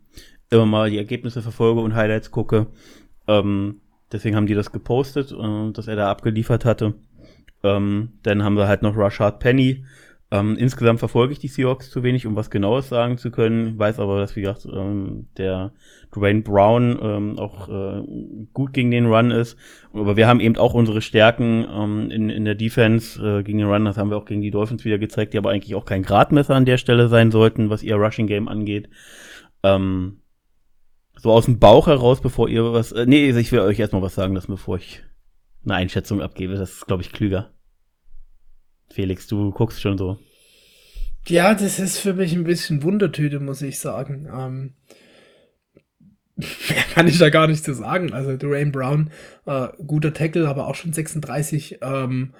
immer mal die Ergebnisse verfolge und Highlights gucke. Ähm, deswegen haben die das gepostet, äh, dass er da abgeliefert hatte. Ähm, dann haben wir halt noch Rashad Penny, ähm, insgesamt verfolge ich die Seahawks zu wenig, um was Genaues sagen zu können. Weiß aber, dass, wie gesagt, ähm, der Dwayne Brown ähm, auch äh, gut gegen den Run ist. Aber wir haben eben auch unsere Stärken ähm, in, in der Defense äh, gegen den Run. Das haben wir auch gegen die Dolphins wieder gezeigt, die aber eigentlich auch kein Gradmesser an der Stelle sein sollten, was ihr Rushing Game angeht. Ähm, so aus dem Bauch heraus, bevor ihr was. Äh, nee, ich will euch erstmal was sagen lassen, bevor ich eine Einschätzung abgebe. Das ist, glaube ich, klüger. Felix, du guckst schon so.
Ja, das ist für mich ein bisschen Wundertüte, muss ich sagen. Ähm, kann ich da gar nicht zu sagen. Also Dwayne Brown, äh, guter Tackle, aber auch schon 36. Ähm,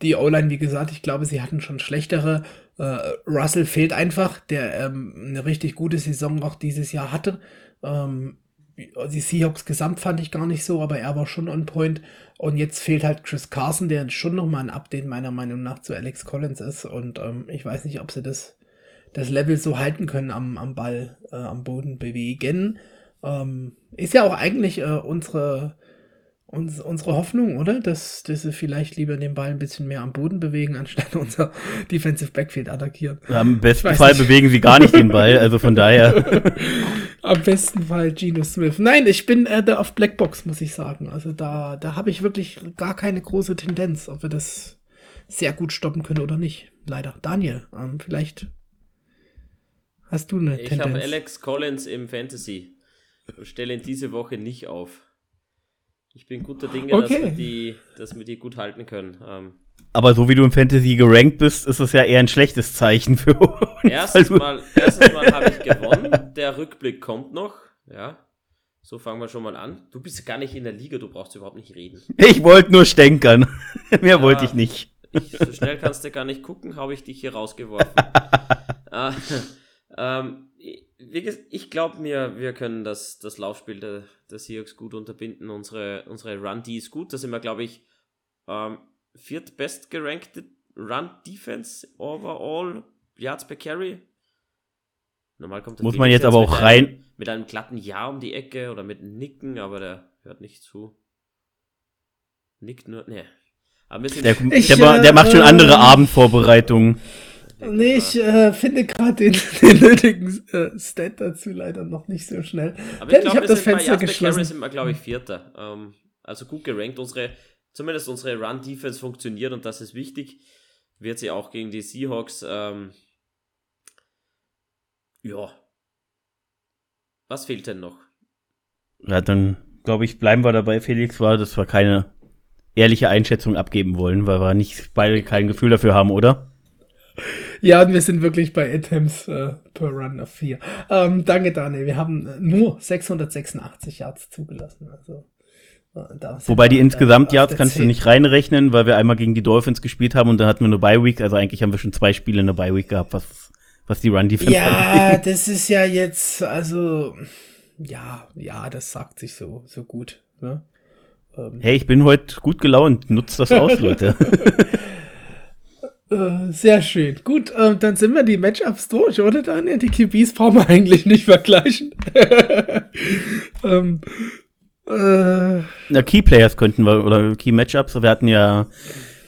die O-Line, wie gesagt, ich glaube, sie hatten schon schlechtere. Äh, Russell fehlt einfach, der ähm, eine richtig gute Saison auch dieses Jahr hatte. Ähm, die Seahawks gesamt fand ich gar nicht so, aber er war schon on point. Und jetzt fehlt halt Chris Carson, der schon nochmal ein Update meiner Meinung nach zu Alex Collins ist. Und ähm, ich weiß nicht, ob sie das, das Level so halten können am, am Ball, äh, am Boden bewegen. Ähm, ist ja auch eigentlich äh, unsere uns, unsere Hoffnung, oder? Dass, dass sie vielleicht lieber den Ball ein bisschen mehr am Boden bewegen, anstatt unser Defensive Backfield attackieren.
Ja, Im besten Fall nicht. bewegen sie gar nicht den Ball, also von daher.
Am besten Fall Geno Smith. Nein, ich bin äh, da auf Blackbox, muss ich sagen. Also da, da habe ich wirklich gar keine große Tendenz, ob wir das sehr gut stoppen können oder nicht. Leider. Daniel, ähm, vielleicht hast du eine
ich Tendenz. Ich habe Alex Collins im Fantasy. Stelle ihn diese Woche nicht auf. Ich bin guter Dinge, okay. dass, wir die, dass wir die gut halten können. Ähm,
aber so wie du im Fantasy gerankt bist, ist das ja eher ein schlechtes Zeichen für uns.
Erstens also mal, erstens mal habe ich gewonnen. Der Rückblick kommt noch. Ja. So fangen wir schon mal an. Du bist gar nicht in der Liga, du brauchst überhaupt nicht reden.
Ich wollte nur stänkern. Mehr ja, wollte ich nicht.
Ich, so schnell kannst du gar nicht gucken, habe ich dich hier rausgeworfen. äh, ähm, ich glaube mir, wir können das, das Laufspiel der, der Seahawks gut unterbinden. Unsere, unsere Run-D ist gut. Da sind wir, glaube ich, ähm, viertbest gerankte Run-Defense overall. Yards per Carry.
Normal kommt Muss man jetzt aber auch rein.
Einem, mit einem glatten Ja um die Ecke oder mit Nicken, aber der hört nicht zu. Nickt nur. Ne.
Aber der, ich, der, der, macht schon andere äh,
Nee, ich äh, finde gerade den, den nötigen äh, Stat dazu leider noch nicht so schnell.
Aber ich, glaub, ich habe das Fenster geschlossen. sind wir, glaube ich, Vierter. Ähm, also gut gerankt. Unsere, zumindest unsere Run-Defense funktioniert und das ist wichtig. Wird sie auch gegen die Seahawks. Ähm, ja. Was fehlt denn noch?
Ja, dann glaube ich, bleiben wir dabei, Felix, war, dass wir keine ehrliche Einschätzung abgeben wollen, weil wir nicht beide kein Gefühl dafür haben, oder?
Ja, wir sind wirklich bei Attempts äh, per Run auf 4. Ähm, danke, Daniel. Wir haben nur 686 Yards zugelassen. Also,
äh, Wobei die insgesamt Yards kannst 10. du nicht reinrechnen, weil wir einmal gegen die Dolphins gespielt haben und dann hatten wir eine Bye Week. Also eigentlich haben wir schon zwei Spiele eine Bye Week gehabt, was, was die Run Defense
Ja, angeht. das ist ja jetzt, also, ja, ja, das sagt sich so, so gut. Ne?
Hey, ich bin heute gut gelaunt. Nutzt das aus, Leute.
Äh, sehr schön. Gut, äh, dann sind wir die Matchups durch, oder Daniel? Die QBs brauchen wir eigentlich nicht vergleichen.
ähm, äh, Na, Key Players könnten wir, oder Key Matchups. Wir hatten ja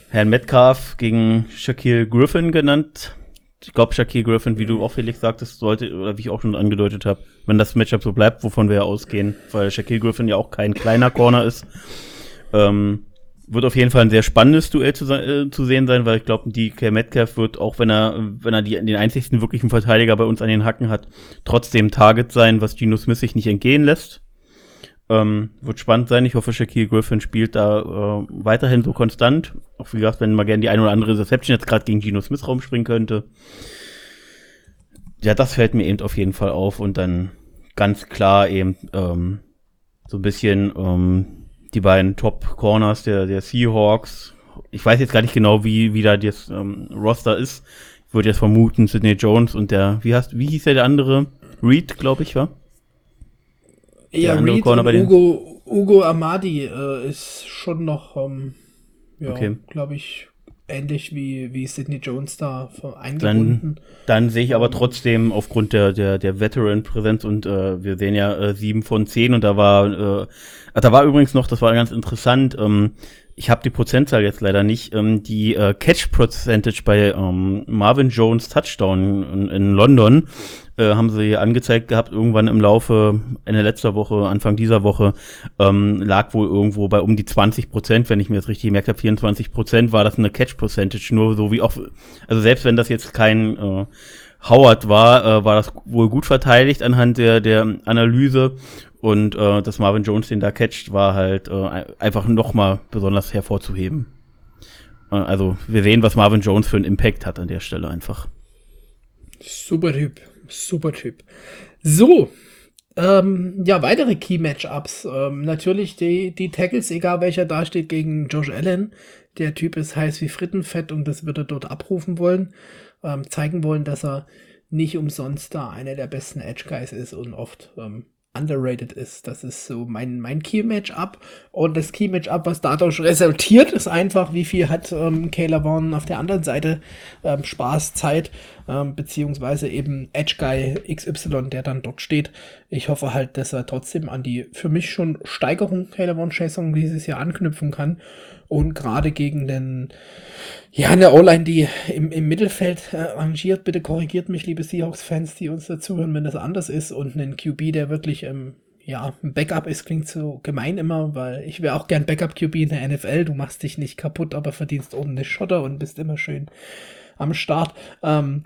Herrn Metcalf gegen Shaquille Griffin genannt. Ich glaube, Shaquille Griffin, wie du auch Felix sagtest, sollte, oder wie ich auch schon angedeutet habe, wenn das Matchup so bleibt, wovon wir ja ausgehen, weil Shaquille Griffin ja auch kein kleiner Corner ist. Ähm, wird auf jeden Fall ein sehr spannendes Duell zu, äh, zu sehen sein, weil ich glaube, DK Metcalf wird, auch wenn er, wenn er die, den einzigsten wirklichen Verteidiger bei uns an den Hacken hat, trotzdem Target sein, was Geno Smith sich nicht entgehen lässt. Ähm, wird spannend sein. Ich hoffe, Shaquille Griffin spielt da äh, weiterhin so konstant. Auch wie gesagt, wenn man gerne die ein oder andere Reception jetzt gerade gegen Geno Smith raumspringen könnte. Ja, das fällt mir eben auf jeden Fall auf und dann ganz klar eben ähm, so ein bisschen ähm, die beiden Top-Corners der, der Seahawks. Ich weiß jetzt gar nicht genau, wie, wie da das ähm, Roster ist. Ich würde jetzt vermuten, Sidney Jones und der, wie, hast, wie hieß der, der andere? Reed, glaube ich, war?
Ja, Reed Corner und Ugo, Ugo Amadi äh, ist schon noch, ähm, ja, okay. glaube ich, ähnlich wie, wie Sidney Jones da eingebunden.
Dann, dann sehe ich aber trotzdem aufgrund der, der, der Veteran-Präsenz und äh, wir sehen ja äh, sieben von zehn und da war, äh, da war übrigens noch, das war ganz interessant, ähm, ich habe die Prozentzahl jetzt leider nicht, ähm, die äh, Catch-Percentage bei ähm, Marvin Jones Touchdown in, in London äh, haben sie angezeigt gehabt, irgendwann im Laufe Ende letzter Woche, Anfang dieser Woche, ähm, lag wohl irgendwo bei um die 20 Prozent, wenn ich mir das richtig gemerkt habe, 24 Prozent war das eine Catch-Percentage, nur so wie auch, also selbst wenn das jetzt kein äh, Howard war, äh, war das wohl gut verteidigt anhand der, der Analyse und äh, dass Marvin Jones den da catcht, war halt äh, einfach nochmal besonders hervorzuheben. Äh, also wir sehen, was Marvin Jones für einen Impact hat an der Stelle einfach.
Super Typ, super Typ. So, ähm, ja, weitere Key-Matchups. Ähm, natürlich die, die Tackles, egal welcher da steht, gegen Josh Allen. Der Typ ist heiß wie Frittenfett und das wird er dort abrufen wollen ähm, zeigen wollen, dass er nicht umsonst da einer der besten Edge Guys ist und oft ähm, underrated ist. Das ist so mein, mein Key-Match-Up. Und das Key-Match-Up, was dadurch resultiert, ist einfach, wie viel hat ähm, Kayla Vaughn auf der anderen Seite ähm, Spaß, Zeit, ähm, beziehungsweise eben Edge Guy XY, der dann dort steht. Ich hoffe halt, dass er trotzdem an die für mich schon Steigerung Kayla Vaughn Chasing dieses Jahr anknüpfen kann. Und gerade gegen den, ja, eine O-Line, die im, im Mittelfeld äh, rangiert, bitte korrigiert mich, liebe Seahawks-Fans, die uns dazuhören, wenn das anders ist. Und einen QB, der wirklich ähm, ja, ein Backup ist, klingt so gemein immer, weil ich wäre auch gern Backup-QB in der NFL. Du machst dich nicht kaputt, aber verdienst ordentlich Schotter und bist immer schön am Start. Ähm,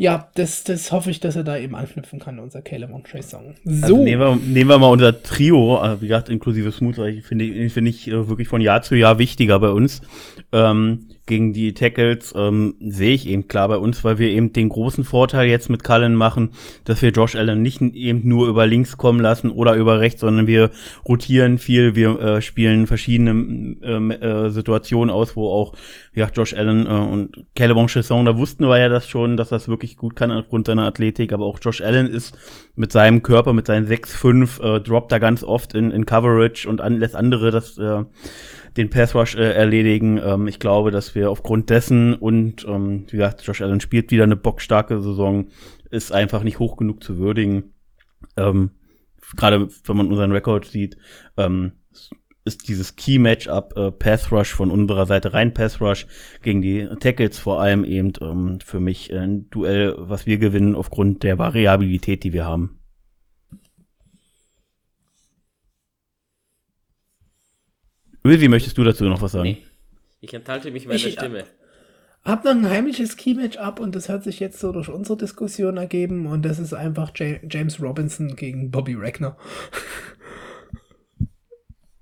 ja, das, das hoffe ich, dass er da eben anknüpfen kann, unser Caleb und Trey Song.
So. Also nehmen, wir, nehmen wir mal unser Trio, äh, wie gesagt, inklusive Smooth, finde ich, finde ich äh, wirklich von Jahr zu Jahr wichtiger bei uns. Ähm, gegen die Tackles ähm, sehe ich eben klar bei uns, weil wir eben den großen Vorteil jetzt mit Cullen machen, dass wir Josh Allen nicht eben nur über links kommen lassen oder über rechts, sondern wir rotieren viel, wir äh, spielen verschiedene äh, äh, Situationen aus, wo auch ja, Josh Allen äh, und Calebon Chesson, da wussten wir ja das schon, dass das wirklich gut kann aufgrund seiner Athletik, aber auch Josh Allen ist mit seinem Körper, mit seinen 6'5, äh, droppt da ganz oft in, in Coverage und an, lässt andere das äh, den Pass Rush äh, erledigen. Ähm, ich glaube, dass wir aufgrund dessen und ähm, wie gesagt, Josh Allen spielt wieder eine bockstarke Saison, ist einfach nicht hoch genug zu würdigen. Ähm, Gerade wenn man unseren Rekord sieht, ähm, ist dieses Key Matchup äh, Pass Rush von unserer Seite rein Pass Rush gegen die Tackles vor allem eben ähm, für mich ein Duell, was wir gewinnen aufgrund der Variabilität, die wir haben. Wie möchtest du dazu noch was sagen? Nee.
Ich enthalte mich meiner ich, Stimme.
Hab noch ein heimliches Key-Match-Up und das hat sich jetzt so durch unsere Diskussion ergeben und das ist einfach James Robinson gegen Bobby Ragnar.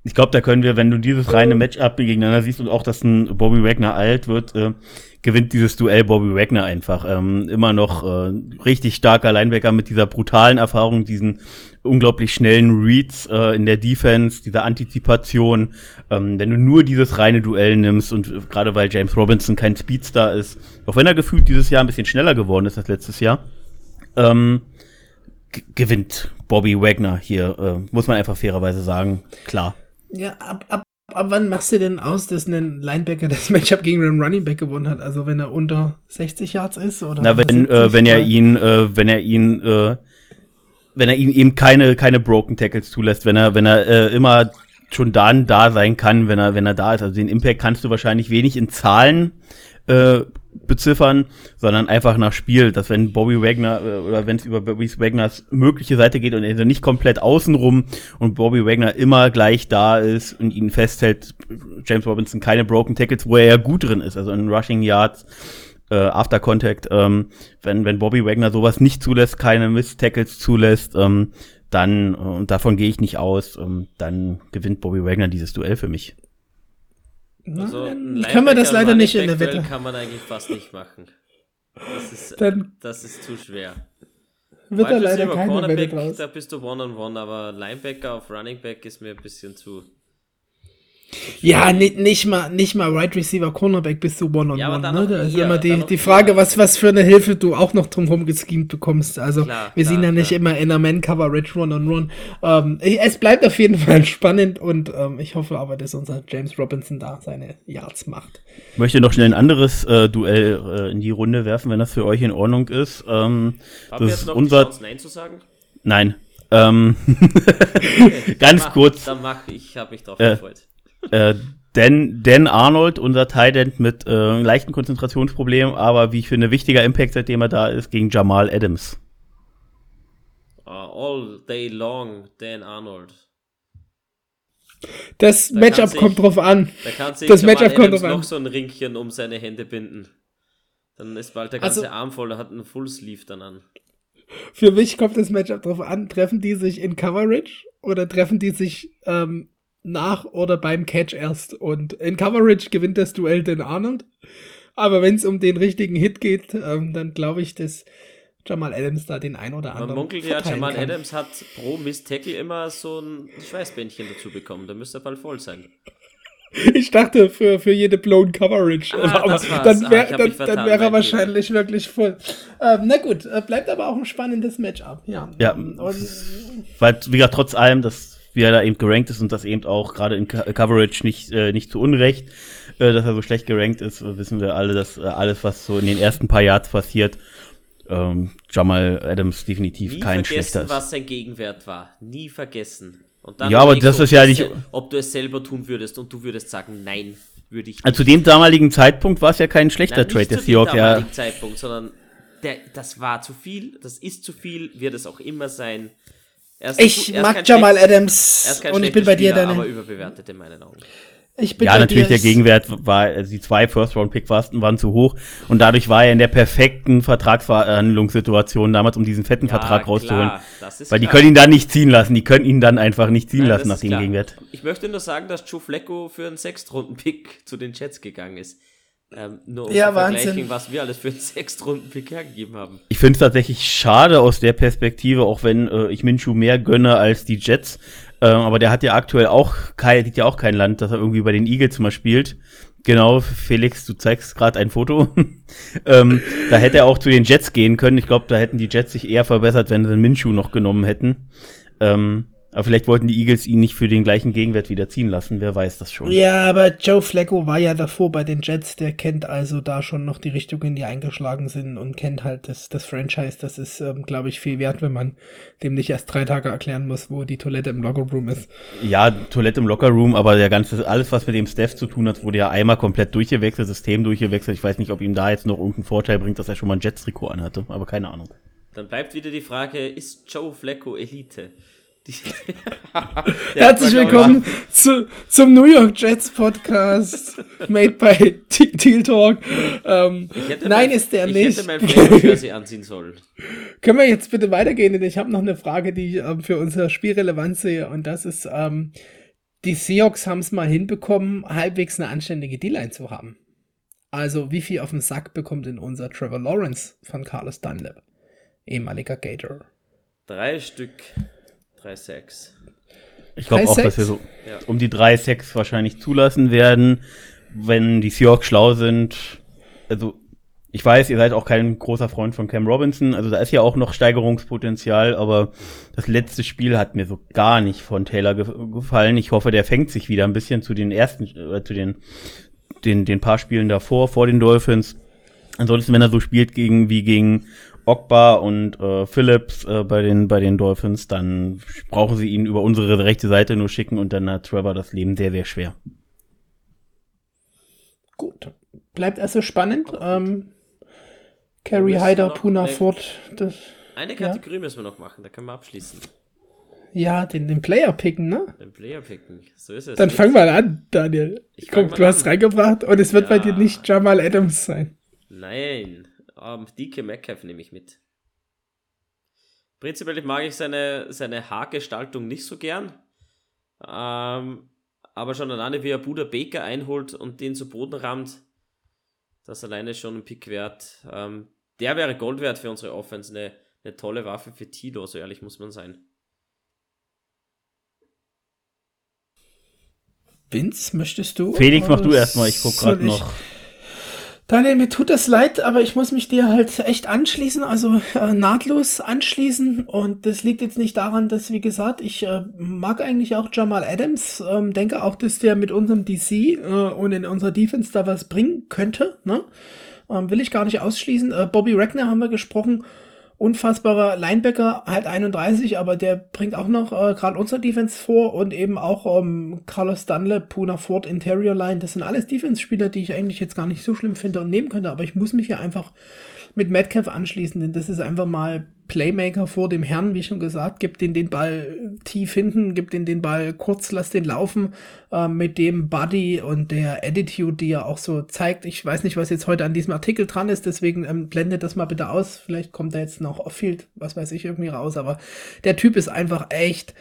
Ich glaube, da können wir, wenn du dieses reine Matchup gegeneinander siehst und auch, dass ein Bobby Wagner alt wird, äh, gewinnt dieses Duell Bobby Wagner einfach. Ähm, immer noch äh, richtig starker Linebacker mit dieser brutalen Erfahrung, diesen unglaublich schnellen Reads äh, in der Defense, dieser Antizipation. Ähm, wenn du nur dieses reine Duell nimmst und äh, gerade weil James Robinson kein Speedstar ist, auch wenn er gefühlt dieses Jahr ein bisschen schneller geworden ist als letztes Jahr, ähm, gewinnt Bobby Wagner hier, äh, muss man einfach fairerweise sagen. Klar.
Ja, ab, ab, ab wann machst du denn aus, dass ein Linebacker das Matchup gegen einen Running Back gewonnen hat? Also wenn er unter 60 Yards ist oder?
Na, wenn, äh, wenn er ihn, äh, wenn er ihn, äh, wenn er ihn eben keine, keine Broken Tackles zulässt, wenn er, wenn er äh, immer schon dann da sein kann, wenn er, wenn er da ist. Also den Impact kannst du wahrscheinlich wenig in Zahlen äh, beziffern, sondern einfach nach Spiel, dass wenn Bobby Wagner äh, oder wenn es über Bobby Wagners mögliche Seite geht und er nicht komplett außenrum und Bobby Wagner immer gleich da ist und ihn festhält, James Robinson keine Broken Tackles, wo er ja gut drin ist, also in Rushing Yards, äh, After Contact, ähm, wenn, wenn Bobby Wagner sowas nicht zulässt, keine Miss-Tackles zulässt, ähm, dann, äh, und davon gehe ich nicht aus, ähm, dann gewinnt Bobby Wagner dieses Duell für mich.
Also können wir das leider nicht in der Wette. kann man eigentlich fast nicht machen. Das ist, Dann das ist zu schwer. Wird da leider keine Wette draus. Da bist du One-on-One, -on -one, aber Linebacker auf Running Back ist mir ein bisschen zu
ja, nicht, nicht mal, nicht mal Right Receiver, Cornerback bist du one on ja, one. Ne? Da ist immer die, die Frage, was, was für eine Hilfe du auch noch drumherum geschemt bekommst. Also, klar, wir klar, sind ja nicht immer in einer Man-Coverage Run on Run. Ähm, es bleibt auf jeden Fall spannend und ähm, ich hoffe aber, dass unser James Robinson da seine Yards macht.
Ich möchte noch schnell ein anderes äh, Duell äh, in die Runde werfen, wenn das für euch in Ordnung ist. Ähm, Haben das ist unser. Chance, Nein zu sagen? Nein. Ähm, ganz
mach,
kurz.
Dann mach ich, habe mich drauf äh, gefreut.
Äh, Dan, Dan Arnold, unser Tight mit äh, leichten Konzentrationsproblemen, aber wie ich finde, wichtiger Impact, seitdem er da ist, gegen Jamal Adams.
Uh, all day long, Dan Arnold.
Das da Matchup sich, kommt drauf an.
Da kann sich das Jamal Matchup kommt drauf noch an. so ein Ringchen um seine Hände binden. Dann ist bald der ganze also, Arm voll, er hat einen Full Sleeve dann an.
Für mich kommt das Matchup drauf an, treffen die sich in Coverage oder treffen die sich ähm, nach oder beim Catch erst. Und in Coverage gewinnt das Duell den Arnold. Aber wenn es um den richtigen Hit geht, ähm, dann glaube ich, dass Jamal Adams da den ein oder anderen. Man munkelt
ja, Jamal kann. Adams hat pro Miss Tackle immer so ein Schweißbändchen dazu bekommen. Da müsste er bald voll sein.
Ich dachte für, für jede blown Coverage.
Ah,
aber
das
dann
Ah,
wäre
ich hab
dann,
vertan,
dann wär er wahrscheinlich wirklich voll. Ähm, na gut, äh, bleibt aber auch ein spannendes Matchup. Ja.
Ja.
Und,
Weil, wie gesagt, trotz allem, dass wie er da eben gerankt ist und das eben auch gerade in Co Coverage nicht, äh, nicht zu Unrecht, äh, dass er so schlecht gerankt ist, wissen wir alle, dass äh, alles, was so in den ersten paar Yards passiert, ähm, Jamal Adams definitiv
Nie
kein schlechter ist.
was sein Gegenwert war. Nie vergessen. Und dann
Ja, aber das ist ja nicht-
Ob du es selber tun würdest und du würdest sagen, nein, würde ich nicht.
Also zu dem damaligen Zeitpunkt war es ja kein schlechter
Nein,
Trade der Seahawks, ja.
damaligen Zeitpunkt, sondern der, das war zu viel, das ist zu viel, wird es auch immer sein. Ist
ich
ist
mag Jamal
schlecht-
Adams und ich bin bei dir,
Spieler, aber
deine.
überbewertet in meinen Augen.
Ich bin
Ja, natürlich, der Gegenwert war, also die zwei First-Round-Pick waren, waren zu hoch und dadurch war er in der perfekten Vertragsverhandlungssituation damals, um diesen fetten Vertrag rauszuholen.
klar, das ist
Weil die
klar.
können ihn dann nicht ziehen lassen, die können ihn dann einfach nicht ziehen
Nein,
lassen nach dem
klar.
Gegenwert.
Ich möchte nur sagen, dass Joe Flacco für einen Sechstrunden-Pick zu den Jets gegangen ist. Ähm, nur um
Ja,
zu vergleichen,
Wahnsinn.
was wir alles für einen Sechstrunden-Pick hergegeben haben.
Ich finde es tatsächlich schade aus der Perspektive, auch wenn äh, ich Minshu mehr gönne als die Jets. Ähm, aber der hat ja aktuell auch kein, liegt ja auch kein Land, dass er irgendwie bei den Eagles mal spielt. Genau, Felix, du zeigst gerade ein Foto. ähm, da hätte er auch zu den Jets gehen können. Ich glaube, da hätten die Jets sich eher verbessert, wenn sie Minshu noch genommen hätten. Ähm, aber vielleicht wollten die Eagles ihn nicht für den gleichen Gegenwert wieder ziehen lassen. Wer weiß das schon.
Ja, aber Joe Flacco war ja davor bei den Jets, der kennt also da schon noch die Richtungen, die eingeschlagen sind und kennt halt das, das Franchise. Das ist, ähm, glaube ich, viel wert, wenn man dem nicht erst drei Tage erklären muss, wo die Toilette im Lockerroom ist.
Ja, Toilette im Lockerroom, aber der ganze, alles, was mit dem Steph zu tun hat, wurde ja einmal komplett durchgewechselt, System durchgewechselt. Ich weiß nicht, ob ihm da jetzt noch irgendeinen Vorteil bringt, dass er schon mal ein Jets-Trikot anhatte, aber keine Ahnung.
Dann bleibt wieder die Frage, ist Joe Flacco Elite?
Herzlich willkommen zu, zum New York Jets Podcast, made by Teal Talk. Ähm,
Ich
nein,
mein,
ist der
ich
nicht.
hätte mein Flacco-Jersey anziehen sollen.
Können wir jetzt bitte weitergehen? Denn ich habe noch eine Frage, die ich ähm, für unser Spiel relevant sehe. Und das ist, ähm, die Seahawks haben es mal hinbekommen, halbwegs eine anständige D-Line zu haben. Also, wie viel auf den Sack bekommt denn unser Trevor Lawrence von Carlos Dunlap? Ehemaliger Gator.
Drei Stück, drei Sacks.
Ich glaube auch, dass wir so
Ja.
um die drei Sacks wahrscheinlich zulassen werden, wenn die Seahawks schlau sind. Also, ich weiß, ihr seid auch kein großer Freund von Cam Robinson, also da ist ja auch noch Steigerungspotenzial, aber das letzte Spiel hat mir so gar nicht von Taylor ge gefallen. Ich hoffe, der fängt sich wieder ein bisschen zu den ersten, äh, zu den, den, den paar Spielen davor, vor den Dolphins. Ansonsten, wenn er so spielt gegen, wie gegen Ogba und äh, Phillips äh, bei, den, bei den Dolphins, dann brauchen sie ihn über unsere rechte Seite nur schicken und dann hat Trevor das Leben sehr, sehr schwer.
Gut. Bleibt also spannend. Ähm, Carrie Hyder, Puna
eine-
Ford. Das,
Eine Kategorie müssen wir noch machen, da können wir abschließen.
ja, den, den Player picken, ne?
Den Player picken. So ist es.
Dann fang mal an, Daniel.
Ich mal
du hast
an.
reingebracht und es wird
Ja.
bei dir nicht Jamal Adams sein.
Nein, ähm, DK Metcalf nehme ich mit. Prinzipiell mag ich seine, seine Haargestaltung nicht so gern. Ähm, aber schon alleine, wie er Buda Baker einholt und den zu Boden rammt, das alleine schon ein Pick wert. Ähm, der wäre Gold wert für unsere Offense. Eine, eine tolle Waffe für Tilo, so ehrlich muss man sein.
Vince, möchtest du?
Felix, mach du erstmal, ich guck
soll
gerade
ich? Daniel, mir tut das leid, aber ich muss mich dir halt echt anschließen, also äh, nahtlos anschließen. Und das liegt jetzt nicht daran, dass, wie gesagt, ich äh, mag eigentlich auch Jamal Adams, ähm, denke auch, dass der mit unserem DC äh, und in unserer Defense da was bringen könnte. Ne? Ähm, will ich gar nicht ausschließen. Äh, Bobby Wagner haben wir gesprochen. Unfassbarer Linebacker, halt 31, aber der bringt auch noch äh, gerade unser Defense vor und eben auch ähm, Carlos Dunlap, Puna Ford, Interior Line. Das sind alles Defense-Spieler, die ich eigentlich jetzt gar nicht so schlimm finde und nehmen könnte, aber ich muss mich hier einfach mit Metcalf anschließen, denn das ist einfach mal Playmaker vor dem Herrn, wie schon gesagt, gibt den den Ball tief hinten, gibt den den Ball kurz, lass den laufen, äh, mit dem Body und der Attitude, die er auch so zeigt. Ich weiß nicht, was jetzt heute an diesem Artikel dran ist, deswegen ähm, blendet das mal bitte aus. Vielleicht kommt da jetzt noch Off-Field, was weiß ich, irgendwie raus, aber der Typ ist einfach echt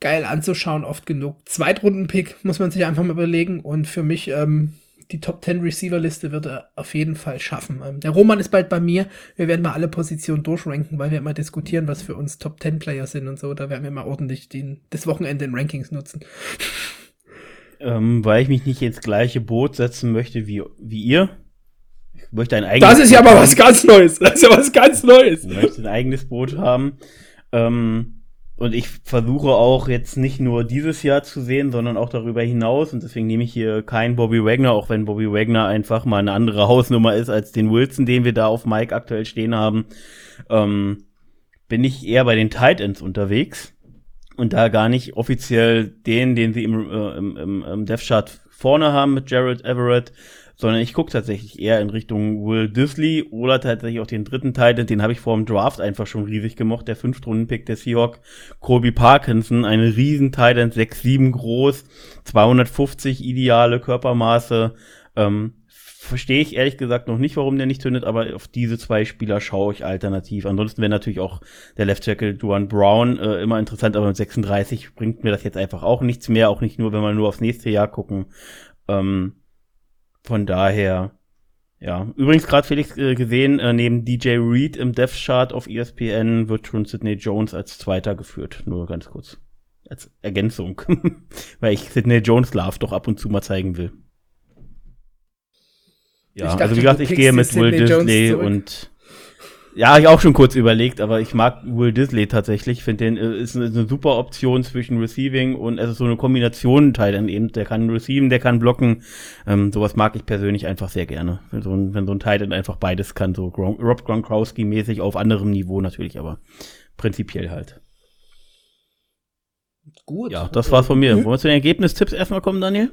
geil anzuschauen, oft genug. Zweitrunden-Pick muss man sich einfach mal überlegen und für mich ähm, die Top 10 Receiver-Liste wird er auf jeden Fall schaffen. Ähm, der Roman ist bald bei mir. Wir werden mal alle Positionen durchranken, weil wir immer diskutieren, was für uns Top 10 Player sind und so. Da werden wir mal ordentlich den, das Wochenende in Rankings nutzen.
Ähm, weil ich mich nicht ins gleiche Boot setzen möchte wie, wie ihr. Ich möchte ein
eigenes Das ist ja aber was ganz Neues. Das ist ja was ganz Neues.
Ich möchte ein eigenes Boot haben. Ähm, und ich versuche auch jetzt nicht nur dieses Jahr zu sehen, sondern auch darüber hinaus. Und deswegen nehme ich hier keinen Bobby Wagner, auch wenn Bobby Wagner einfach mal eine andere Hausnummer ist als den Wilson, den wir da auf Mike aktuell stehen haben. Ähm, bin ich eher bei den Tight Ends unterwegs. Und da gar nicht offiziell den, den sie im, äh, im, im, im Death Chart vorne haben mit Jared Everett, sondern ich gucke tatsächlich eher in Richtung Will Disley oder tatsächlich auch den dritten Titan, den habe ich vor dem Draft einfach schon riesig gemocht, der Fünftrunden-Pick der Seahawk, Colby Parkinson, eine riesen Titan, 6'7 groß, 250 ideale Körpermaße, ähm, verstehe ich ehrlich gesagt noch nicht, warum der nicht zündet, aber auf diese zwei Spieler schaue ich alternativ. Ansonsten wäre natürlich auch der Left Tackle Duan Brown äh, immer interessant, aber mit 36 bringt mir das jetzt einfach auch nichts mehr, auch nicht nur, wenn wir nur aufs nächste Jahr gucken. Ähm, von daher, ja. Übrigens gerade Felix äh, gesehen, äh, neben DJ Reed im Death Chart auf ESPN wird schon Sidney Jones als Zweiter geführt. Nur ganz kurz. Als Ergänzung. Weil ich Sidney Jones Love doch ab und zu mal zeigen will. Ja, dachte, also wie gesagt, ich gehe mit Will Disney und ja, habe ich auch schon kurz überlegt, aber ich mag Will Disley tatsächlich. Ich finde den äh, ist eine, eine, super Option zwischen Receiving und es ist so eine Kombination Teil dann eben. Der kann receiven, der kann blocken. Ähm, sowas mag ich persönlich einfach sehr gerne. Wenn so ein, wenn so ein Teil dann einfach beides kann, so Gron Rob Gronkowski mäßig auf anderem Niveau natürlich, aber prinzipiell halt. Gut. Ja, das war's von mir. Mhm. Wollen wir zu den Ergebnistipps erstmal kommen, Daniel?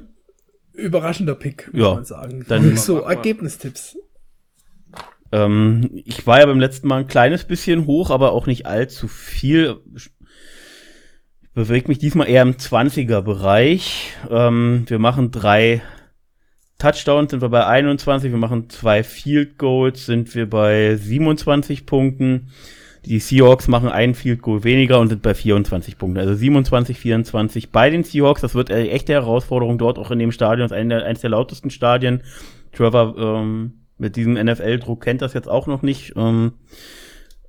Überraschender Pick,
muss ja, man sagen.
Dann so Ergebnistipps.
Ähm, ich war ja beim letzten Mal ein kleines bisschen hoch, aber auch nicht allzu viel. Ich bewege mich diesmal eher im 20er-Bereich. Ähm, wir machen drei Touchdowns, sind wir bei 21. Wir machen zwei Field Goals, sind wir bei 27 Punkten. Die Seahawks machen ein Field Goal weniger und sind bei 24 Punkten. Also 27, 24 bei den Seahawks. Das wird eine echte Herausforderung dort auch in dem Stadion. Das ist eines der lautesten Stadien. Trevor ähm, mit diesem NFL-Druck kennt das jetzt auch noch nicht. Ähm,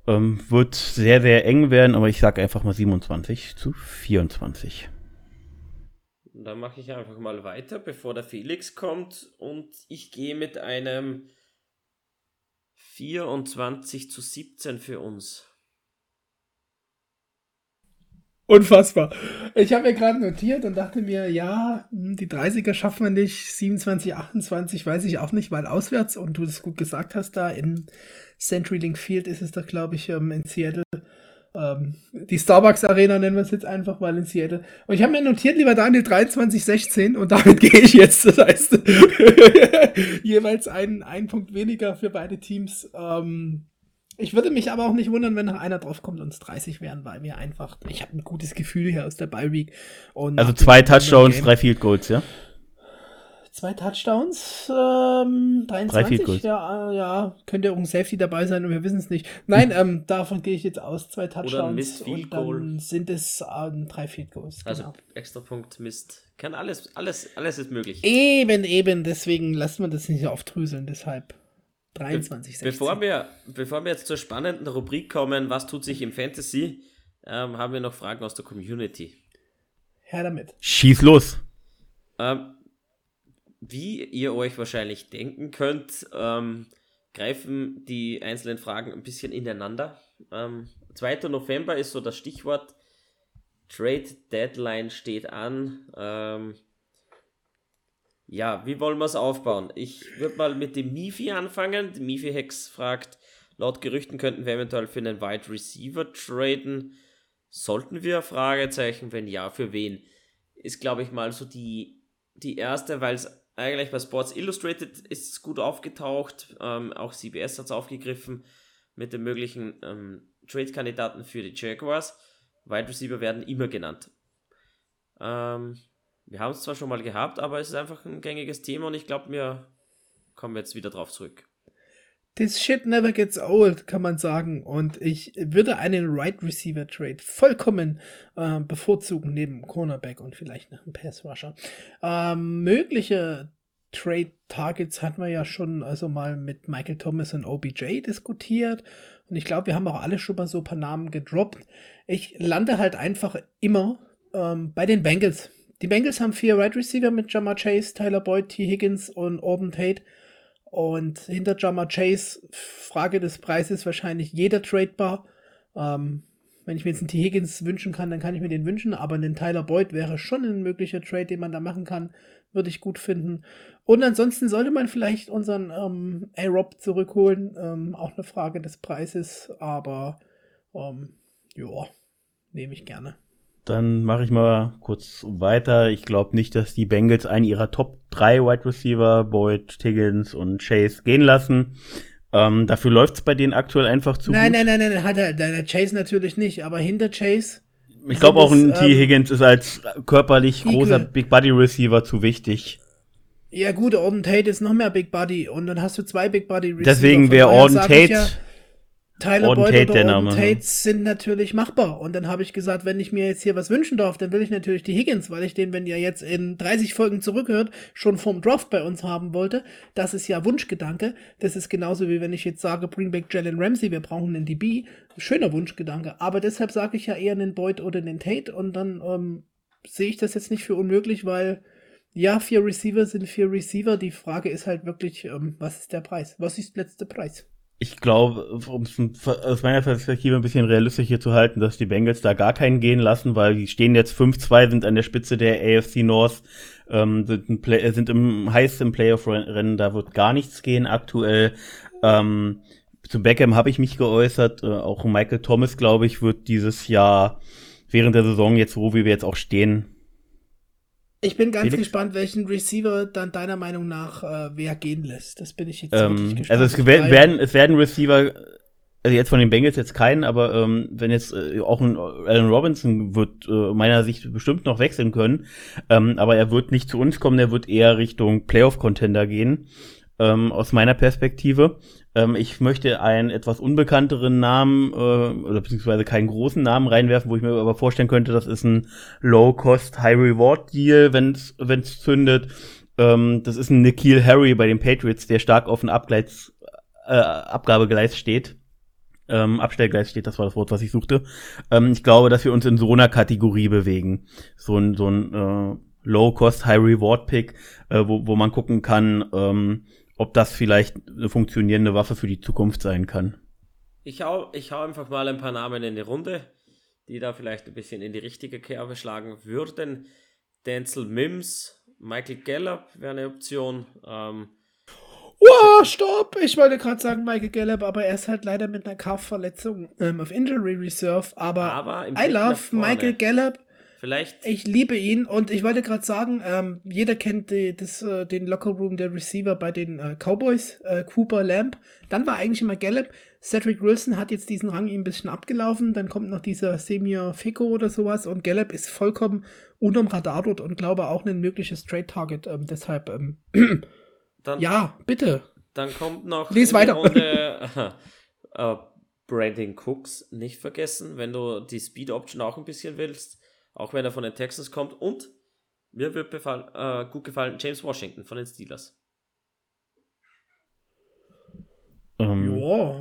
ähm, wird sehr, sehr eng werden, aber ich sage einfach mal 27 zu 24.
Dann mache ich einfach mal weiter, bevor der Felix kommt. Und ich gehe mit einem 24 zu 17 für uns.
Unfassbar. Ich habe mir gerade notiert und dachte mir, ja, hm, die 30er schaffen wir nicht, 27, 28 weiß ich auch nicht, weil auswärts, und du das gut gesagt hast, da in CenturyLink Field ist es doch, glaube ich, ähm, in Seattle. Ähm, die Starbucks Arena nennen wir es jetzt einfach mal in Seattle. Und ich habe mir notiert, lieber Daniel, 23, 16 und damit gehe ich jetzt. Das heißt, jeweils einen, einen Punkt weniger für beide Teams. Ähm, ich würde mich aber auch nicht wundern, wenn noch einer draufkommt und es 30 wären, weil mir einfach, ich habe ein gutes Gefühl hier aus der Bye Week.
also zwei Touchdowns, drei Field Goals, ja?
Zwei Touchdowns, ähm, 23, drei Field Goals. ja, äh, ja, könnte auch ein Safety dabei sein und wir wissen es nicht. Nein, ähm, davon gehe ich jetzt aus, zwei Touchdowns und dann sind es ähm, drei Field Goals.
Also genau. extra Punkt, Mist. Kann alles, alles, alles ist möglich.
Eben, eben, deswegen lassen wir das nicht so aufdrüseln, deshalb. 23,
16. Bevor wir, bevor wir jetzt zur spannenden Rubrik kommen, was tut sich im Fantasy, ähm, haben wir noch Fragen aus der Community.
Her damit.
Schieß los.
Ähm, wie ihr euch wahrscheinlich denken könnt, ähm, greifen die einzelnen Fragen ein bisschen ineinander. Ähm, 2. November ist so das Stichwort. Trade Deadline steht an. Ähm, ja, wie wollen wir es aufbauen? Ich würde mal mit dem Mifi anfangen. Die Mifi Hex fragt, laut Gerüchten könnten wir eventuell für einen Wide Receiver traden. Sollten wir? Fragezeichen, wenn ja, für wen? Ist, glaube ich, mal so die, die erste, weil es eigentlich bei Sports Illustrated ist gut aufgetaucht. Ähm, auch CBS hat es aufgegriffen mit den möglichen ähm, Trade-Kandidaten für die Jaguars. Wide Receiver werden immer genannt. Ähm, wir haben es zwar schon mal gehabt, aber es ist einfach ein gängiges Thema und ich glaube, wir kommen jetzt wieder drauf zurück.
This shit never gets old, kann man sagen. Und ich würde einen Right Receiver Trade vollkommen äh, bevorzugen, neben Cornerback und vielleicht noch einem Pass Rusher. Ähm, mögliche Trade Targets hatten wir ja schon also mal mit Michael Thomas und OBJ diskutiert. Und ich glaube, wir haben auch alle schon mal so ein paar Namen gedroppt. Ich lande halt einfach immer ähm, bei den Bengals die Bengals haben vier Wide Receiver mit Jamar Chase, Tyler Boyd, T. Higgins und Orden Tate. Und hinter Jamar Chase, Frage des Preises, wahrscheinlich jeder tradebar. Ähm, wenn ich mir jetzt einen T. Higgins wünschen kann, dann kann ich mir den wünschen, aber einen Tyler Boyd wäre schon ein möglicher Trade, den man da machen kann. Würde ich gut finden. Und ansonsten sollte man vielleicht unseren ähm, A-Rob zurückholen. Ähm, auch eine Frage des Preises, aber ähm, ja, nehme ich gerne.
Dann mache ich mal kurz weiter. Ich glaube nicht, dass die Bengals einen ihrer Top 3 Wide Receiver, Boyd, Tiggins und Chase, gehen lassen. Ähm, dafür läuft es bei denen aktuell einfach zu
nein,
gut.
Nein, nein, nein, nein, hat er, der Chase natürlich nicht, aber hinter Chase.
Ich glaube auch ein T. Ähm, Higgins ist als körperlich Eagle. großer Big Body Receiver zu wichtig.
Ja gut, Orden Tate ist noch mehr Big Body und dann hast du zwei Big Body
Receiver. Deswegen wäre Orden Tate ja,
Tyler Orden Boyd Tate, oder Orden Tate sind natürlich machbar. Und dann habe ich gesagt, wenn ich mir jetzt hier was wünschen darf, dann will ich natürlich die Higgins, weil ich den, wenn ihr jetzt in 30 Folgen zurückhört, schon vom Draft bei uns haben wollte. Das ist ja Wunschgedanke. Das ist genauso wie wenn ich jetzt sage, bring back Jalen Ramsey, wir brauchen einen DB. Schöner Wunschgedanke. Aber deshalb sage ich ja eher einen Boyd oder einen Tate und dann ähm, sehe ich das jetzt nicht für unmöglich, weil ja, vier Receiver sind vier Receiver. Die Frage ist halt wirklich, ähm, was ist der Preis? Was ist der letzte Preis?
Ich glaube, um es aus meiner Perspektive ein bisschen realistisch hier zu halten, dass die Bengals da gar keinen gehen lassen, weil die stehen jetzt 5-2, sind an der Spitze der AFC North, ähm, sind, Play sind im heiß im Playoff-Rennen, da wird gar nichts gehen aktuell. Ähm, zu Beckham habe ich mich geäußert, äh, auch Michael Thomas, glaube ich, wird dieses Jahr während der Saison jetzt, wo wir jetzt auch stehen,
ich bin ganz Felix? gespannt, welchen Receiver dann deiner Meinung nach äh, wer gehen lässt. Das bin ich jetzt
ähm, wirklich gespannt. Also es werden, es werden Receiver, also jetzt von den Bengals jetzt keinen, aber ähm, wenn jetzt äh, auch ein Allen Robinson wird äh, meiner Sicht bestimmt noch wechseln können, ähm, aber er wird nicht zu uns kommen, er wird eher Richtung Playoff-Contender gehen, ähm, aus meiner Perspektive. Ähm, ich möchte einen etwas unbekannteren Namen äh, oder beziehungsweise keinen großen Namen reinwerfen, wo ich mir aber vorstellen könnte, das ist ein Low-Cost, High-Reward-Deal, wenn es zündet. Ähm, das ist ein Nikhil Harry bei den Patriots, der stark auf dem Abgleits, äh, Abgabegleis steht. Ähm, Abstellgleis steht, das war das Wort, was ich suchte. Ähm, ich glaube, dass wir uns in so einer Kategorie bewegen. So ein, so ein äh, Low-Cost, High-Reward-Pick, äh, wo, wo man gucken kann, ähm, ob das vielleicht eine funktionierende Waffe für die Zukunft sein kann.
Ich hau, ich hau einfach mal ein paar Namen in die Runde, die da vielleicht ein bisschen in die richtige Kerbe schlagen würden. Denzel Mims, Michael Gallup wäre eine Option. Ähm,
Wow, stopp! Ich wollte gerade sagen Michael Gallup, aber er ist halt leider mit einer Kaufverletzung ähm, auf Injury Reserve. Aber, aber I love Michael Gallup.
Vielleicht.
Ich liebe ihn und ich wollte gerade sagen, ähm, jeder kennt die, das, äh, den Lockerroom der Receiver bei den äh, Cowboys, äh, Cooper Lamb. Dann war eigentlich immer Gallup. Cedric Wilson hat jetzt diesen Rang ihm ein bisschen abgelaufen. Dann kommt noch dieser Semir Fico oder sowas und Gallup ist vollkommen unterm Radar dort und glaube auch ein mögliches Trade-Target. Ähm, deshalb, ähm, dann, ja, bitte.
Dann kommt noch
Lies weiter.
Runde, äh, Brandon Cooks nicht vergessen, wenn du die Speed Option auch ein bisschen willst auch wenn er von den Texans kommt. Und mir wird befall, äh, gut gefallen James Washington von den Steelers.
Ähm,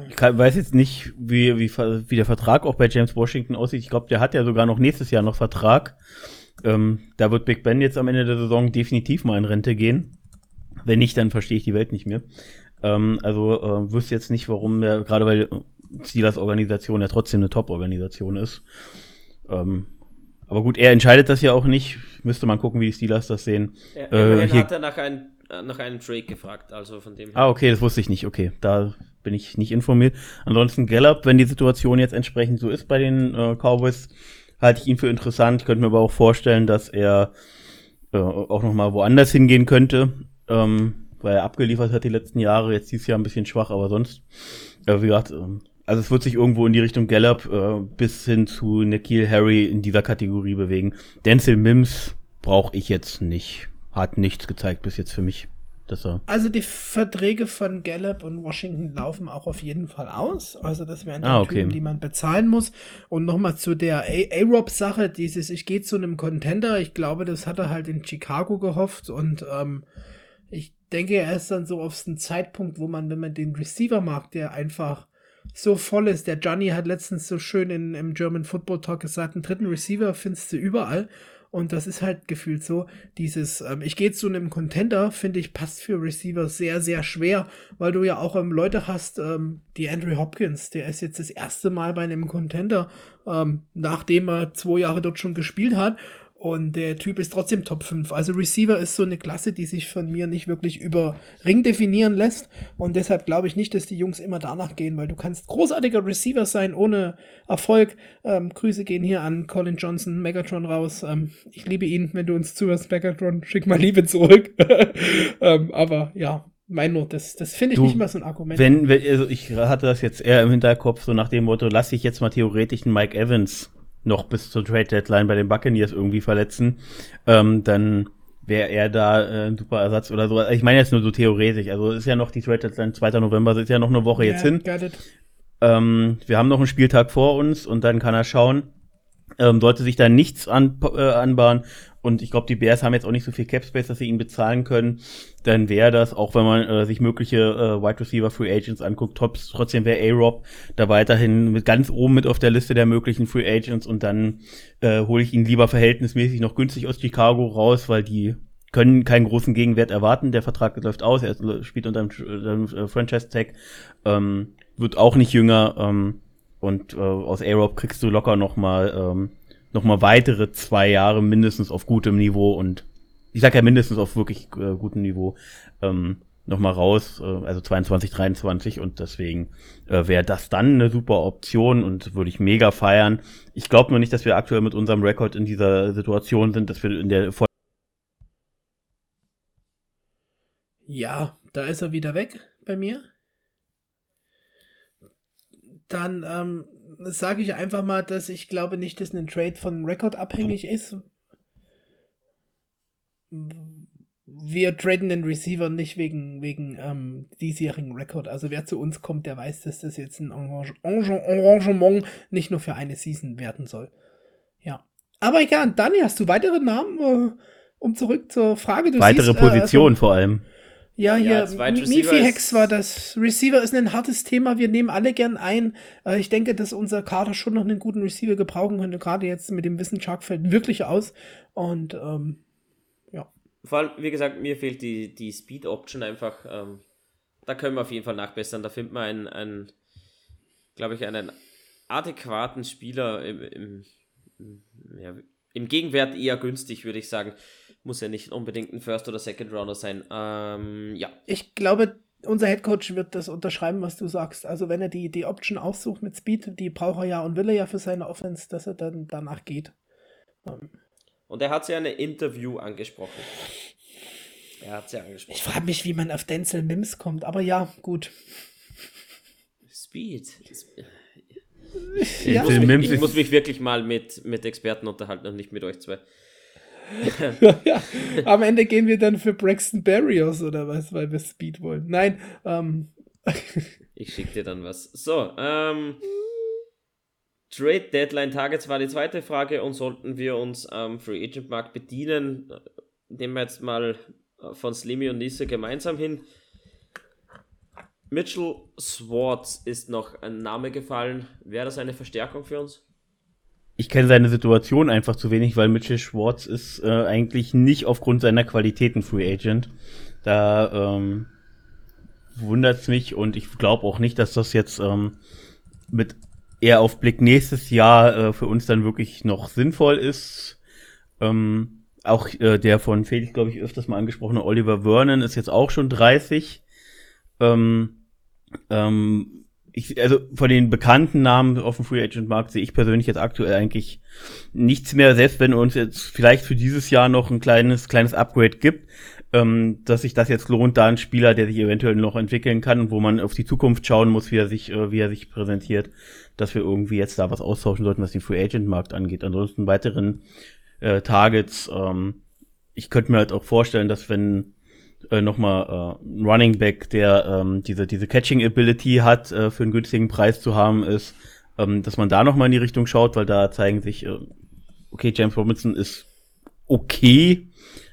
Ich kann, weiß jetzt nicht, wie, wie, wie der Vertrag auch bei James Washington aussieht. Ich glaube, der hat ja sogar noch nächstes Jahr noch Vertrag. Ähm, da wird Big Ben jetzt am Ende der Saison definitiv mal in Rente gehen. Wenn nicht, dann verstehe ich die Welt nicht mehr. Ähm, also äh, wüsste jetzt nicht, warum der, gerade weil Steelers Organisation ja trotzdem eine Top-Organisation ist. Ähm, aber gut, er entscheidet das ja auch nicht. Müsste man gucken, wie die Steelers das sehen.
Er, äh, hier hat er nach, ein, nach einem Trade gefragt, also von dem
her. Ah, okay, das wusste ich nicht. Okay, da bin ich nicht informiert. Ansonsten Gallup, wenn die Situation jetzt entsprechend so ist bei den äh, Cowboys, halte ich ihn für interessant. Ich könnte mir aber auch vorstellen, dass er äh, auch noch mal woanders hingehen könnte, ähm, weil er abgeliefert hat die letzten Jahre. Jetzt dieses Jahr ein bisschen schwach, aber sonst, äh, wie gesagt, äh, also es wird sich irgendwo in die Richtung Gallup äh, bis hin zu Nikhil Harry in dieser Kategorie bewegen. Denzel Mims brauche ich jetzt nicht. Hat nichts gezeigt bis jetzt für mich. Dass er
also die Verträge von Gallup und Washington laufen auch auf jeden Fall aus. Also das wären die
ah, okay.
Typen, die man bezahlen muss. Und nochmal zu der A-Rob-Sache, dieses ich gehe zu einem Contender. Ich glaube, das hat er halt in Chicago gehofft und ähm, ich denke, er ist dann so auf einen Zeitpunkt, wo man, wenn man den Receiver mag, der einfach so voll ist. Der Johnny hat letztens so schön in, im German Football Talk gesagt, einen dritten Receiver findest du überall. Und das ist halt gefühlt so, dieses, ähm, ich gehe zu einem Contender, finde ich, passt für Receiver sehr, sehr schwer, weil du ja auch ähm, Leute hast, ähm, die Andrew Hopkins, der ist jetzt das erste Mal bei einem Contender, ähm, nachdem er zwei Jahre dort schon gespielt hat. Und der Typ ist trotzdem Top 5. Also Receiver ist so eine Klasse, die sich von mir nicht wirklich über Ring definieren lässt. Und deshalb glaube ich nicht, dass die Jungs immer danach gehen, weil du kannst großartiger Receiver sein ohne Erfolg. Ähm, Grüße gehen hier an Colin Johnson, Megatron raus. Ähm, ich liebe ihn, wenn du uns zuhörst, Megatron. Schick mal Liebe zurück. ähm, aber ja, mein Not, das, das finde ich
Du,
nicht mal so ein Argument.
Wenn, wenn, also ich hatte das jetzt eher im Hinterkopf, so nach dem Motto, lass ich jetzt mal theoretisch einen Mike Evans noch bis zur Trade Deadline bei den Buccaneers irgendwie verletzen, ähm, dann wäre er da äh, ein super Ersatz oder so. Ich meine jetzt nur so theoretisch. Also ist ja noch die Trade Deadline 2. November, ist ja noch eine Woche jetzt
Ja,
hin. Ähm, wir haben noch einen Spieltag vor uns und dann kann er schauen. Ähm, sollte sich da nichts an, äh, anbahnen und ich glaube, die Bears haben jetzt auch nicht so viel Cap Space, dass sie ihn bezahlen können, dann wäre das, auch wenn man äh, sich mögliche äh, Wide Receiver Free Agents anguckt, trotz, trotzdem wäre A-Rob da weiterhin mit ganz oben mit auf der Liste der möglichen Free Agents und dann äh, hole ich ihn lieber verhältnismäßig noch günstig aus Chicago raus, weil die können keinen großen Gegenwert erwarten. Der Vertrag läuft aus, er spielt unter dem äh, Franchise Tag, ähm, wird auch nicht jünger. Ähm, und äh, aus A-Rob kriegst du locker noch mal ähm, noch mal weitere zwei Jahre mindestens auf gutem Niveau und ich sag ja mindestens auf wirklich äh, gutem Niveau ähm, noch mal raus, äh, also 22, 23 und deswegen äh, wäre das dann eine super Option und würde ich mega feiern. Ich glaube nur nicht, dass wir aktuell mit unserem Rekord in dieser Situation sind, dass wir in der voll
Ja, da ist er wieder weg bei mir. Dann ähm, sage ich einfach mal, dass ich glaube nicht, dass ein Trade von Rekord abhängig ist. Wir traden den Receiver nicht wegen, wegen ähm, diesjährigen Rekord. Also wer zu uns kommt, der weiß, dass das jetzt ein Arrange Arrangement nicht nur für eine Season werden soll. Ja. Aber egal, Dani, hast du weitere Namen? Äh, um zurück zur Frage. Du
weitere
siehst, äh, also-
Positionen vor allem.
Ja,
Ja,
hier, Mifi Hex war das. Receiver ist ein hartes Thema. Wir nehmen alle gern ein. Äh, Ich denke, dass unser Kader schon noch einen guten Receiver gebrauchen könnte. Gerade jetzt mit dem Wissen, Chuck fällt wirklich aus. Und ähm,
Vor allem, wie gesagt, mir fehlt die, die Speed Option einfach. Ähm, da können wir auf jeden Fall nachbessern. Da findet man einen, einen glaube ich, einen adäquaten Spieler im, im, im, ja, im Gegenwert eher günstig, würde ich sagen. Muss ja nicht unbedingt ein First- oder Second Rounder sein. Ähm, ja,
ich glaube, unser Headcoach wird das unterschreiben, was du sagst. Also wenn er die, die Option aussucht mit Speed, die braucht er ja und will er ja für seine Offense, dass er dann danach geht. Ähm,
Und er hat sie ja in einem Interview angesprochen. Er hat sie
Ich
angesprochen.
frage mich, wie man auf Denzel Mims kommt. Aber ja, gut.
Speed.
Ja.
Ich, muss mich, ich muss mich wirklich mal mit, mit Experten unterhalten und nicht mit euch zwei.
am Ende gehen wir dann für Braxton Barriers oder was, weil wir Speed wollen. Nein, ähm,
Ich schicke dir dann was. So, ähm. Trade Deadline Targets war die zweite Frage und sollten wir uns am Free Agent Markt bedienen? Nehmen wir jetzt mal äh, von Slimmy und Nisse gemeinsam hin. Mitchell Swartz ist noch ein Name gefallen. Wäre das eine Verstärkung für uns?
Ich kenne seine Situation einfach zu wenig, weil Mitchell Schwartz ist äh, eigentlich nicht aufgrund seiner Qualitäten Free Agent. Da ähm, wundert's mich und ich glaube auch nicht, dass das jetzt ähm, mit eher auf Blick nächstes Jahr äh, für uns dann wirklich noch sinnvoll ist. Ähm, auch äh, der von Felix, glaube ich, öfters mal angesprochene Oliver Vernon ist jetzt auch schon 30. Ähm, ähm, ich, also von den bekannten Namen auf dem Free Agent Markt sehe ich persönlich jetzt aktuell eigentlich nichts mehr, selbst wenn uns jetzt vielleicht für dieses Jahr noch ein kleines, kleines Upgrade gibt, ähm, dass sich das jetzt lohnt, da ein Spieler, der sich eventuell noch entwickeln kann und wo man auf die Zukunft schauen muss, wie er sich, äh, wie er sich präsentiert, dass wir irgendwie jetzt da was austauschen sollten, was den Free Agent Markt angeht. Ansonsten weiteren äh, Targets, ähm, ich könnte mir halt auch vorstellen, dass wenn äh, nochmal äh, ein Running Back, der ähm, diese, diese Catching Ability hat, äh, für einen günstigen Preis zu haben ist, ähm, dass man da nochmal in die Richtung schaut, weil da zeigen sich, äh, okay, James Robinson ist okay,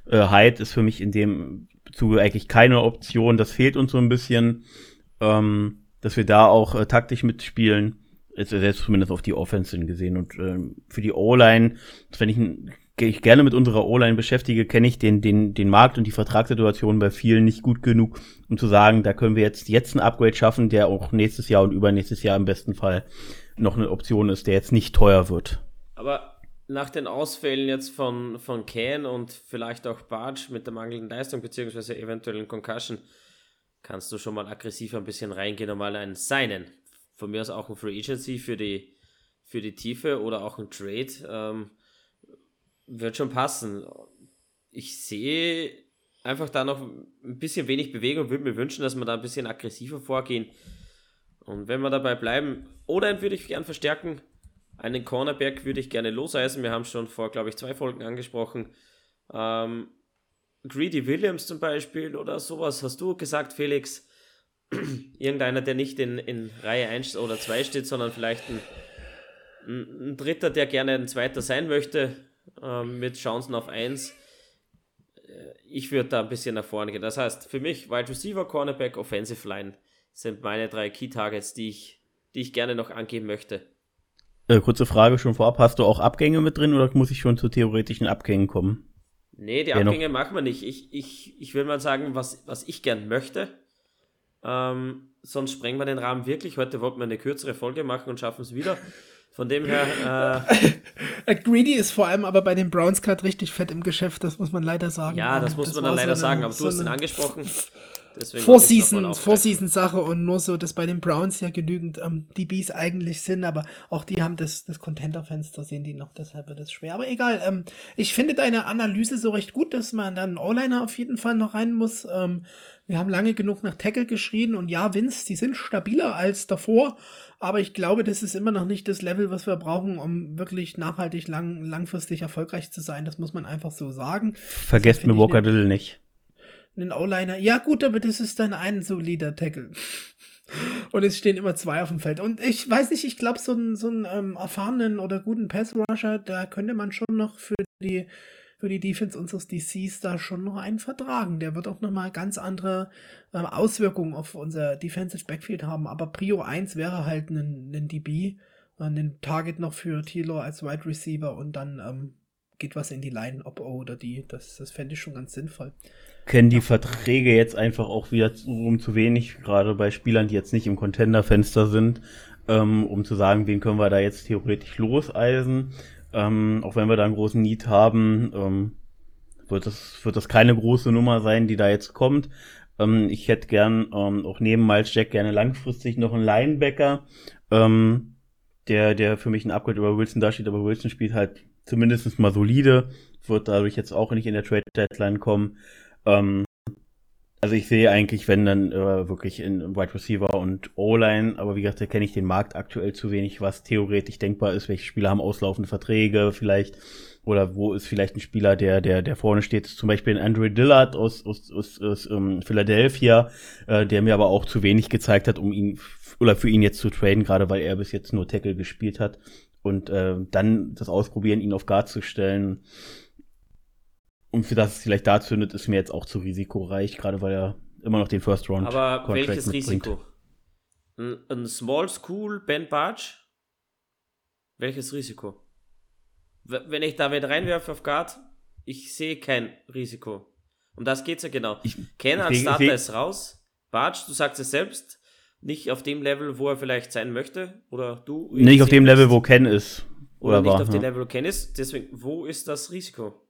äh, Hyde ist für mich in dem Zuge eigentlich keine Option, das fehlt uns so ein bisschen, ähm, dass wir da auch äh, taktisch mitspielen, jetzt zumindest auf die Offense gesehen und ähm, für die O-Line, wenn ich einen ich gerne mit unserer O-Line beschäftige, kenne ich den, den, den Markt und die Vertragssituation bei vielen nicht gut genug, um zu sagen, da können wir jetzt, jetzt ein Upgrade schaffen, der auch nächstes Jahr und übernächstes Jahr im besten Fall noch eine Option ist, der jetzt nicht teuer wird.
Aber nach den Ausfällen jetzt von, von Can und vielleicht auch Barge mit der mangelnden Leistung beziehungsweise eventuellen Concussion, kannst du schon mal aggressiv ein bisschen reingehen und mal einen Signen. Von mir aus auch ein Free Agency für die, für die Tiefe oder auch ein Trade. Ähm, wird schon passen. Ich sehe einfach da noch ein bisschen wenig Bewegung würde mir wünschen, dass wir da ein bisschen aggressiver vorgehen. Und wenn wir dabei bleiben, oder würde ich gern verstärken, einen Cornerback würde ich gerne loseisen. Wir haben schon vor, glaube ich, zwei Folgen angesprochen. Ähm, Greedy Williams zum Beispiel oder sowas. Hast du gesagt, Felix? Irgendeiner, der nicht in, in Reihe 1 oder 2 steht, sondern vielleicht ein, ein Dritter, der gerne ein Zweiter sein möchte äh, mit Chancen auf 1. Äh, ich würde da ein bisschen nach vorne gehen. Das heißt, für mich Wide Receiver, Cornerback, Offensive Line sind meine drei Key Targets, die ich, die ich gerne noch angeben möchte.
Äh, kurze Frage schon vorab. Hast du auch Abgänge mit drin oder muss ich schon zu theoretischen Abgängen kommen?
Nee, die Abgänge machen wir nicht. Ich, ich, ich will mal sagen, was, was ich gern möchte. Ähm, sonst sprengen wir den Rahmen wirklich. Heute wollten wir eine kürzere Folge machen und schaffen es wieder. Von dem her.
Äh, Greedy ist vor allem aber bei den Browns gerade richtig fett im Geschäft, das muss man leider sagen.
Ja, das muss das man dann leider so eine, sagen, aber du hast ihn angesprochen.
Vorseason-Sache und nur so, dass bei den Browns ja genügend ähm, DBs eigentlich sind, aber auch die haben das, das Contender-Fenster, sehen die noch, deshalb wird es schwer. Aber egal, ähm, ich finde deine Analyse so recht gut, dass man dann O-Liner auf jeden Fall noch rein muss. Ähm, wir haben lange genug nach Tackle geschrien und ja, Vince, die sind stabiler als davor, aber ich glaube, das ist immer noch nicht das Level, was wir brauchen, um wirklich nachhaltig lang, langfristig erfolgreich zu sein. Das muss man einfach so sagen.
Vergesst mir Walker Diddle nicht.
Einen O-Liner. Ja, gut, aber das ist dann ein solider Tackle. Und es stehen immer zwei auf dem Feld. Und ich weiß nicht, ich glaube, so einen, so einen ähm, erfahrenen oder guten Pass-Rusher, da könnte man schon noch für die für die Defense unseres DCs da schon noch einen vertragen. Der wird auch nochmal ganz andere äh, Auswirkungen auf unser Defensive Backfield haben. Aber Prio 1 wäre halt ein, ein DB, ein Target noch für Tilo als Wide Receiver und dann ähm, geht was in die Line, ob O oder die. Das, das fände ich schon ganz sinnvoll.
Kennen die Verträge jetzt einfach auch wieder um zu wenig, gerade bei Spielern, die jetzt nicht im Contender-Fenster sind, ähm, um zu sagen, wen können wir da jetzt theoretisch loseisen. Ähm, auch wenn wir da einen großen Need haben, ähm, wird, das, wird das keine große Nummer sein, die da jetzt kommt. Ähm, ich hätte gern ähm, auch neben Miles Jack gerne langfristig noch einen Linebacker, ähm, der, der für mich ein Upgrade über Wilson dasteht, aber Wilson spielt halt zumindest mal solide, wird dadurch jetzt auch nicht in der Trade Deadline kommen. Ähm, also ich sehe eigentlich, wenn dann äh, wirklich in Wide Receiver und O-Line, aber wie gesagt, da kenne ich den Markt aktuell zu wenig, was theoretisch denkbar ist, welche Spieler haben auslaufende Verträge vielleicht oder wo ist vielleicht ein Spieler, der der der vorne steht, zum Beispiel ein Andrew Dillard aus aus, aus, aus um, ähm, Philadelphia, äh, der mir aber auch zu wenig gezeigt hat, um ihn oder für ihn jetzt zu traden, gerade weil er bis jetzt nur Tackle gespielt hat. Und äh, dann das Ausprobieren, ihn auf Guard zu stellen und für das es vielleicht da zündet, ist mir jetzt auch zu risikoreich, gerade weil er immer noch den First Round
Aber Contract welches mitbringt. Risiko? Ein, ein Small School Ben Barge? Welches Risiko? Wenn ich da wieder reinwerfe auf Guard, ich sehe kein Risiko. Um das geht's ja genau. Ich, Ken als Starter ist raus. Barge, du sagst es selbst, nicht auf dem Level, wo er vielleicht sein möchte. Oder du?
Nicht auf dem Level, wo Ken ist.
Oder, oder nicht war, auf ja. dem Level, wo Ken ist. Deswegen, wo ist das Risiko?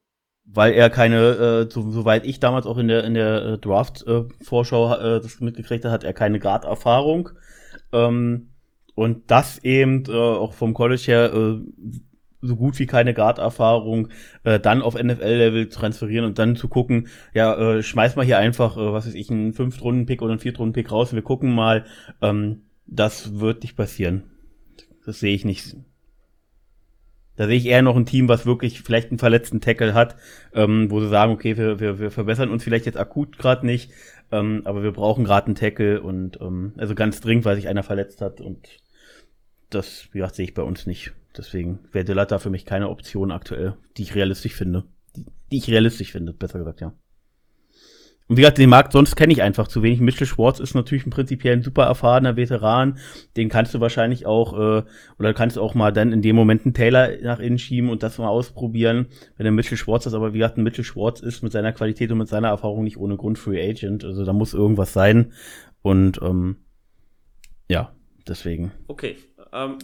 Weil er keine, äh, so, soweit ich damals auch in der in der äh, Draft-Vorschau äh, äh, das mitgekriegt habe, hat er keine Guard-Erfahrung. Ähm, und das eben äh, auch vom College her äh, so gut wie keine Guard-Erfahrung, äh, dann auf NFL-Level transferieren und dann zu gucken, ja, äh, schmeiß mal hier einfach, äh, was weiß ich, einen Fünft-Runden-Pick oder einen Viert-Runden-Pick raus und wir gucken mal, ähm, das wird nicht passieren. Das sehe ich nicht. Da sehe ich eher noch ein Team, was wirklich vielleicht einen verletzten Tackle hat, ähm, wo sie sagen, okay, wir, wir, wir verbessern uns vielleicht jetzt akut gerade nicht, ähm, aber wir brauchen gerade einen Tackle und ähm, also ganz dringend, weil sich einer verletzt hat und das, ja, sehe ich bei uns nicht. Deswegen wäre da für mich keine Option aktuell, die ich realistisch finde. Die, die ich realistisch finde, besser gesagt, ja. Und wie gesagt, den Markt sonst kenne ich einfach zu wenig. Mitchell Schwartz ist natürlich ein prinzipiell ein super erfahrener Veteran. Den kannst du wahrscheinlich auch, äh, oder kannst du auch mal dann in dem Moment einen Taylor nach innen schieben und das mal ausprobieren, wenn der Mitchell Schwartz ist. Aber wie gesagt, ein Mitchell Schwartz ist mit seiner Qualität und mit seiner Erfahrung nicht ohne Grund Free Agent. Also da muss irgendwas sein. Und ähm, ja, deswegen.
Okay, ähm,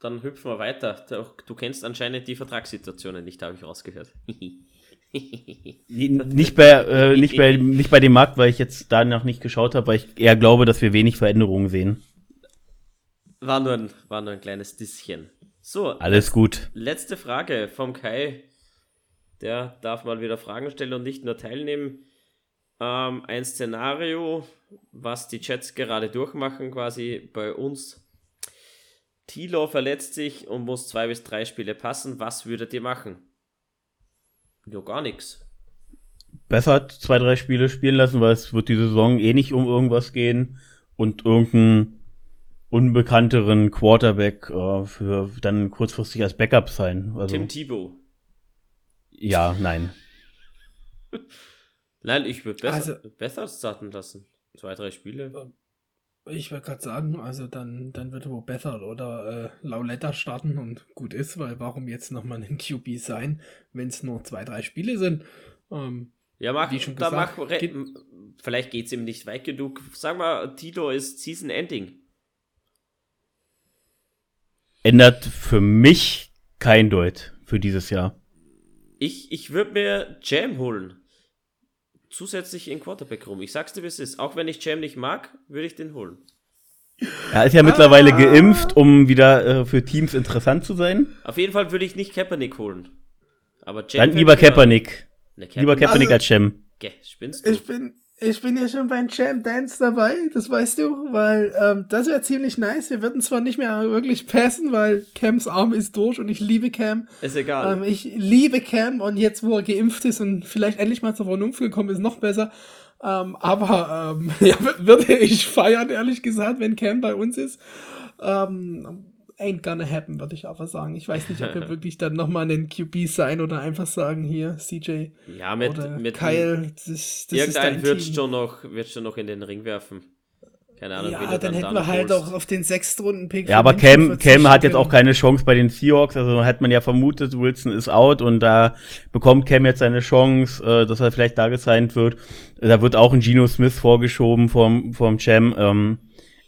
dann hüpfen wir weiter. Du kennst anscheinend die Vertragssituationen nicht, habe ich rausgehört.
nicht, bei, äh, nicht, bei, nicht bei dem Markt, weil ich jetzt danach nicht geschaut habe, weil ich eher glaube, dass wir wenig Veränderungen sehen.
War nur ein, war nur ein kleines Disschen. So.
Alles gut.
Letzte Frage vom Kai. Der darf mal wieder Fragen stellen und nicht nur teilnehmen. Ähm, ein Szenario, was die Chats gerade durchmachen, quasi bei uns. Tilo verletzt sich und muss zwei bis drei Spiele passen. Was würdet ihr machen? Ja, gar nichts.
Besser zwei, drei Spiele spielen lassen, weil es wird die Saison eh nicht um irgendwas gehen und irgendeinen unbekannteren Quarterback äh, für dann kurzfristig als Backup sein.
Also, Tim Thibault.
Ja, nein.
nein, ich würde besser, also, besser starten lassen. Zwei, drei Spiele.
Ich würde gerade sagen, also dann, dann wird wohl Bethel oder äh, Lauletta starten und gut ist, weil warum jetzt nochmal ein QB sein, wenn es nur zwei, drei Spiele sind? Ähm,
ja, mach, wie schon gesagt, mach, geht, vielleicht geht es ihm nicht weit genug. Sag mal, Tito ist Season Ending.
Ändert für mich kein Deut für dieses Jahr.
Ich, ich würde mir Jam holen zusätzlich in Quarterback rum. Ich sag's dir, wie es ist. Auch wenn ich Jam nicht mag, würde ich den holen.
Er ist ja mittlerweile ah. geimpft, um wieder äh, für Teams interessant zu sein.
Auf jeden Fall würde ich nicht Kaepernick holen. Aber
Jam Dann lieber Kaepernick. Lieber Kaepernick also, als Jam.
Okay, spinnst du? Ich bin, ich bin ja schon beim Champ Dance dabei, das weißt du, weil ähm, das wäre ziemlich nice. Wir würden zwar nicht mehr wirklich passen, weil Cams Arm ist durch und ich liebe Cam.
Ist egal.
Ähm, ich liebe Cam und jetzt, wo er geimpft ist und vielleicht endlich mal zur Vernunft gekommen ist, noch besser. Ähm, aber ähm, ja, würde ich feiern, ehrlich gesagt, wenn Cam bei uns ist. Ähm, ain't gonna happen, würde ich aber sagen. Ich weiß nicht, ob wir wirklich dann nochmal einen QB sein oder einfach sagen, hier, CJ.
Ja, mit, oder mit
Kyle, das,
das Irgendein wird schon noch, wird schon noch in den Ring werfen. Keine Ahnung,
ja, dann, dann hätten wir halt auch auf den Sechstrunden-Pick.
Ja, aber Cam, Cam hat jetzt auch keine Chance bei den Seahawks. Also hat man ja vermutet, Wilson ist out und da bekommt Cam jetzt seine Chance, äh, dass er vielleicht da gesigned wird. Da wird auch ein Geno Smith vorgeschoben vom, vom Cam. Ähm,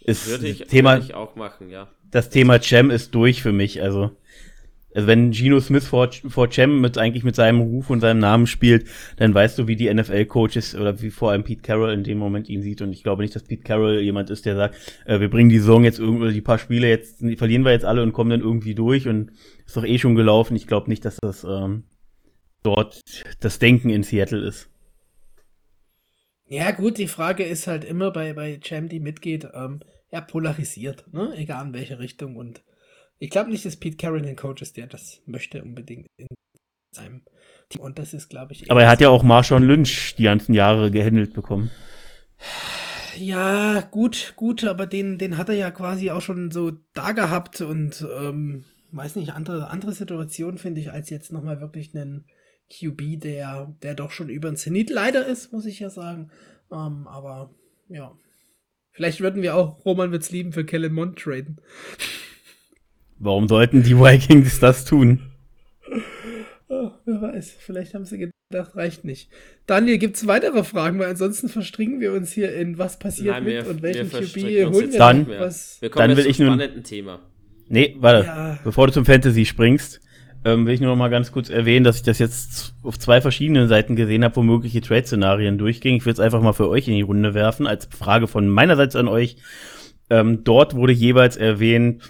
ist
würde ich, Thema, würde ich auch machen, ja
das Thema Cem ist durch für mich. Also, also wenn Geno Smith vor, vor Cem mit eigentlich mit seinem Ruf und seinem Namen spielt, dann weißt du, wie die NFL-Coaches oder wie vor allem Pete Carroll in dem Moment ihn sieht. Und ich glaube nicht, dass Pete Carroll jemand ist, der sagt, äh, wir bringen die Saison jetzt irgendwie, die paar Spiele jetzt, verlieren wir jetzt alle und kommen dann irgendwie durch und ist doch eh schon gelaufen. Ich glaube nicht, dass das ähm, dort das Denken in Seattle ist.
Ja, gut, die Frage ist halt immer bei, bei Cem, die mitgeht, ähm, er polarisiert, ne? egal in welche Richtung. Und ich glaube nicht, dass Pete Carroll ein Coach ist, der das möchte unbedingt in seinem Team. Und das ist, glaube ich.
Aber er hat ja auch Marshawn Lynch die ganzen Jahre gehandelt bekommen.
Ja, gut, gut, aber den, den hat er ja quasi auch schon so da gehabt und ähm, weiß nicht, andere, andere Situation finde ich, als jetzt nochmal wirklich einen QB, der, der doch schon über den Zenit leider ist, muss ich ja sagen. Ähm, aber ja, Vielleicht würden wir auch Roman wird's lieben für Kellen Mond traden.
Warum sollten die Vikings das tun?
Oh, wer weiß, vielleicht haben sie gedacht, reicht nicht. Daniel, gibt es weitere Fragen, weil ansonsten verstricken wir uns hier in was passiert Nein, wir, mit und welchen QB holen wir
dann, was. Wir kommen dann will ich nun,
Thema.
Nee, warte, ja. bevor du zum Fantasy springst, ähm, will ich nur noch mal ganz kurz erwähnen, dass ich das jetzt auf zwei verschiedenen Seiten gesehen habe, wo mögliche Trade-Szenarien durchgingen. Ich will es einfach mal für euch in die Runde werfen, als Frage von meinerseits an euch. Ähm, dort wurde jeweils erwähnt,